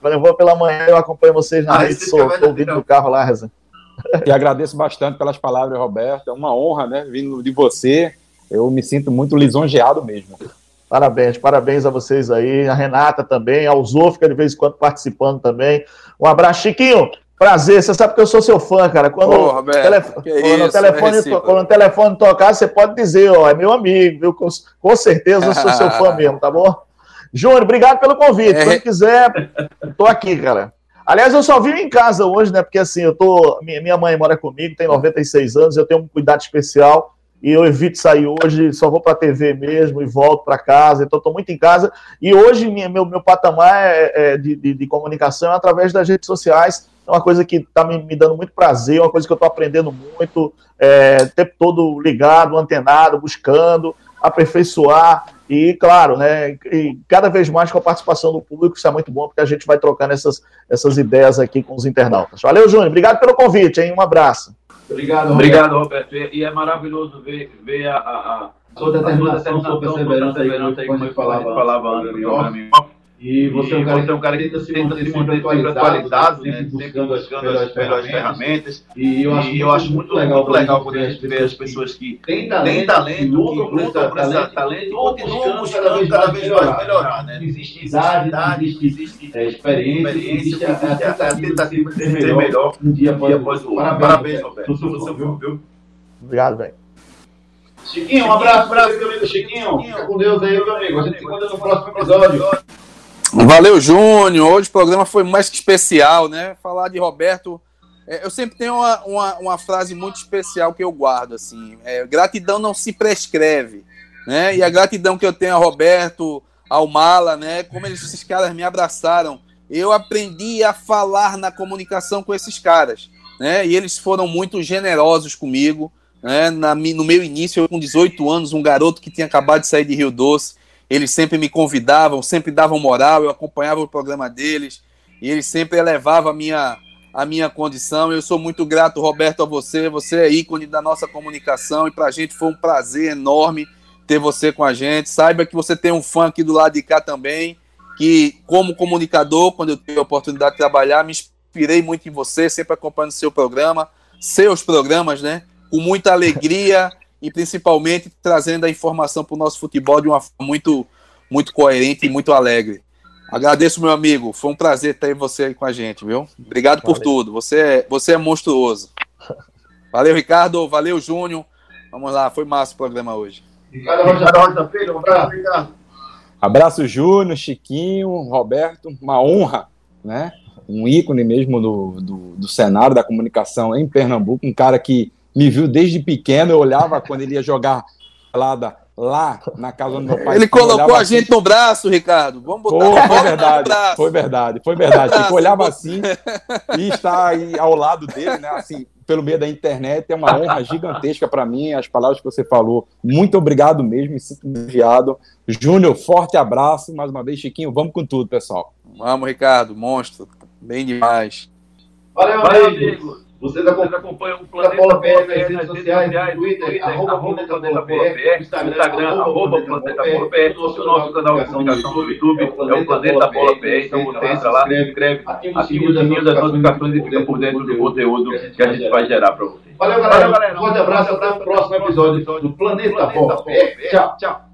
B: quando eu vou pela manhã, eu acompanho vocês na ah, Hits, sou ouvindo no carro lá, Reza.
D: E agradeço bastante pelas palavras, Roberto. É uma honra, né? Vindo de você. Eu me sinto muito lisonjeado mesmo.
B: Parabéns, parabéns a vocês aí, a Renata também, ao Zô, fica de vez em quando participando também. Um abraço, Chiquinho. Prazer, você sabe que eu sou seu fã, cara. Quando, Ô, Roberto, telef... quando, isso, o, telefone to... quando o telefone tocar, você pode dizer, ó, é meu amigo, viu? Com, com certeza eu sou seu fã mesmo, tá bom? Júnior, obrigado pelo convite. É... Quando quiser, tô aqui, cara. Aliás, eu só vim em casa hoje, né? Porque assim, eu tô. Minha mãe mora comigo, tem 96 anos, eu tenho um cuidado especial e eu evito sair hoje, só vou para a TV mesmo e volto para casa, então estou muito em casa. E hoje minha, meu, meu patamar é, é de, de, de, comunicação é através das redes sociais, é uma coisa que está me, me, dando muito prazer, uma coisa que eu estou aprendendo muito, é, o tempo todo ligado, antenado, buscando, aperfeiçoar. E, claro, né, e cada vez mais com a participação do público, isso é muito bom, porque a gente vai trocando essas, essas ideias aqui com os internautas. Valeu, Júnior. Obrigado pelo convite, hein? Um abraço.
A: Obrigado, Roberto. Obrigado, Roberto. E é maravilhoso ver, ver a, a, a sua determinação, sua perseverança aí, como eu falava, falava antes, e você, é, um cara, você é um cara que tenta se manter sempre atualizado, sempre buscando as, as ferramentas. E eu acho, e eu acho muito, legal, muito legal quando a gente vê as pessoas que têm talento, talento que lutam por esse talento, talento e continuam buscando cada vez mais melhorar. Né? Existe idade, existe, existe é, experiência, existe a, a tentativa de ser melhor um dia após o outro. Parabéns, Roberto. Você viu?
B: Obrigado, velho.
A: Chiquinho, um abraço, abraço, meu amigo Chiquinho. Fica com Deus aí, meu amigo. A gente se encontra no próximo episódio.
C: Valeu, Júnior. Hoje o programa foi mais que especial, né? Falar de Roberto. É, eu sempre tenho uma, uma, uma, frase muito especial que eu guardo, assim. É, gratidão não se prescreve, né? E a gratidão que eu tenho a Roberto, ao Mala, né? Como eles, esses caras me abraçaram. Eu aprendi a falar na comunicação com esses caras, né? E eles foram muito generosos comigo, né? Na, no meu início, eu com 18 anos, um garoto que tinha acabado de sair de Rio Doce, eles sempre me convidavam, sempre davam moral, eu acompanhava o programa deles e eles sempre elevavam a minha, a minha condição. Eu sou muito grato, Roberto, a você. Você é ícone da nossa comunicação e para a gente foi um prazer enorme ter você com a gente. Saiba que você tem um fã aqui do lado de cá também, que como comunicador, quando eu tive a oportunidade de trabalhar, me inspirei muito em você, sempre acompanhando seu programa, seus programas, né? Com muita alegria e principalmente trazendo a informação para o nosso futebol de uma forma muito, muito coerente e muito alegre. Agradeço, meu amigo. Foi um prazer ter você aí com a gente, viu? Obrigado Valeu. por tudo. Você é, você é monstruoso. Valeu, Ricardo. Valeu, Júnior. Vamos lá, foi massa o programa hoje.
D: Ricardo Rocha Filho, um abraço, Ricardo. Abraço, Júnior, Chiquinho, Roberto. Uma honra, né? Um ícone mesmo do, do, do cenário da comunicação em Pernambuco. Um cara que me viu desde pequeno, eu olhava quando ele ia jogar pelada lá na casa do meu pai.
C: Ele colocou a gente assim, no braço, Ricardo. Vamos botar
D: foi, foi verdade, foi verdade, foi verdade. Tipo, olhava assim e está aí ao lado dele, né? Assim, pelo meio da internet, é uma honra gigantesca para mim. As palavras que você falou, muito obrigado mesmo, me sinto enviado. Júnior, forte abraço mais uma vez, Chiquinho. Vamos com tudo, pessoal.
C: Vamos, Ricardo, monstro, bem demais.
A: Valeu, Valeu amigo. Vocês acompanham o Planeta Bola PR nas redes sociais, no Twitter, arroba Planeta Bola PR, Instagram, arroba Planeta PR, o nosso canal de comunicação no YouTube é o Planeta Bola PR, então você entra lá, se inscreve, ativa o sininho das notificações e fica por dentro do conteúdo que a gente vai gerar para vocês. Valeu, galera. Um forte abraço, até o próximo episódio do Planeta Bola PR. Tchau, tchau.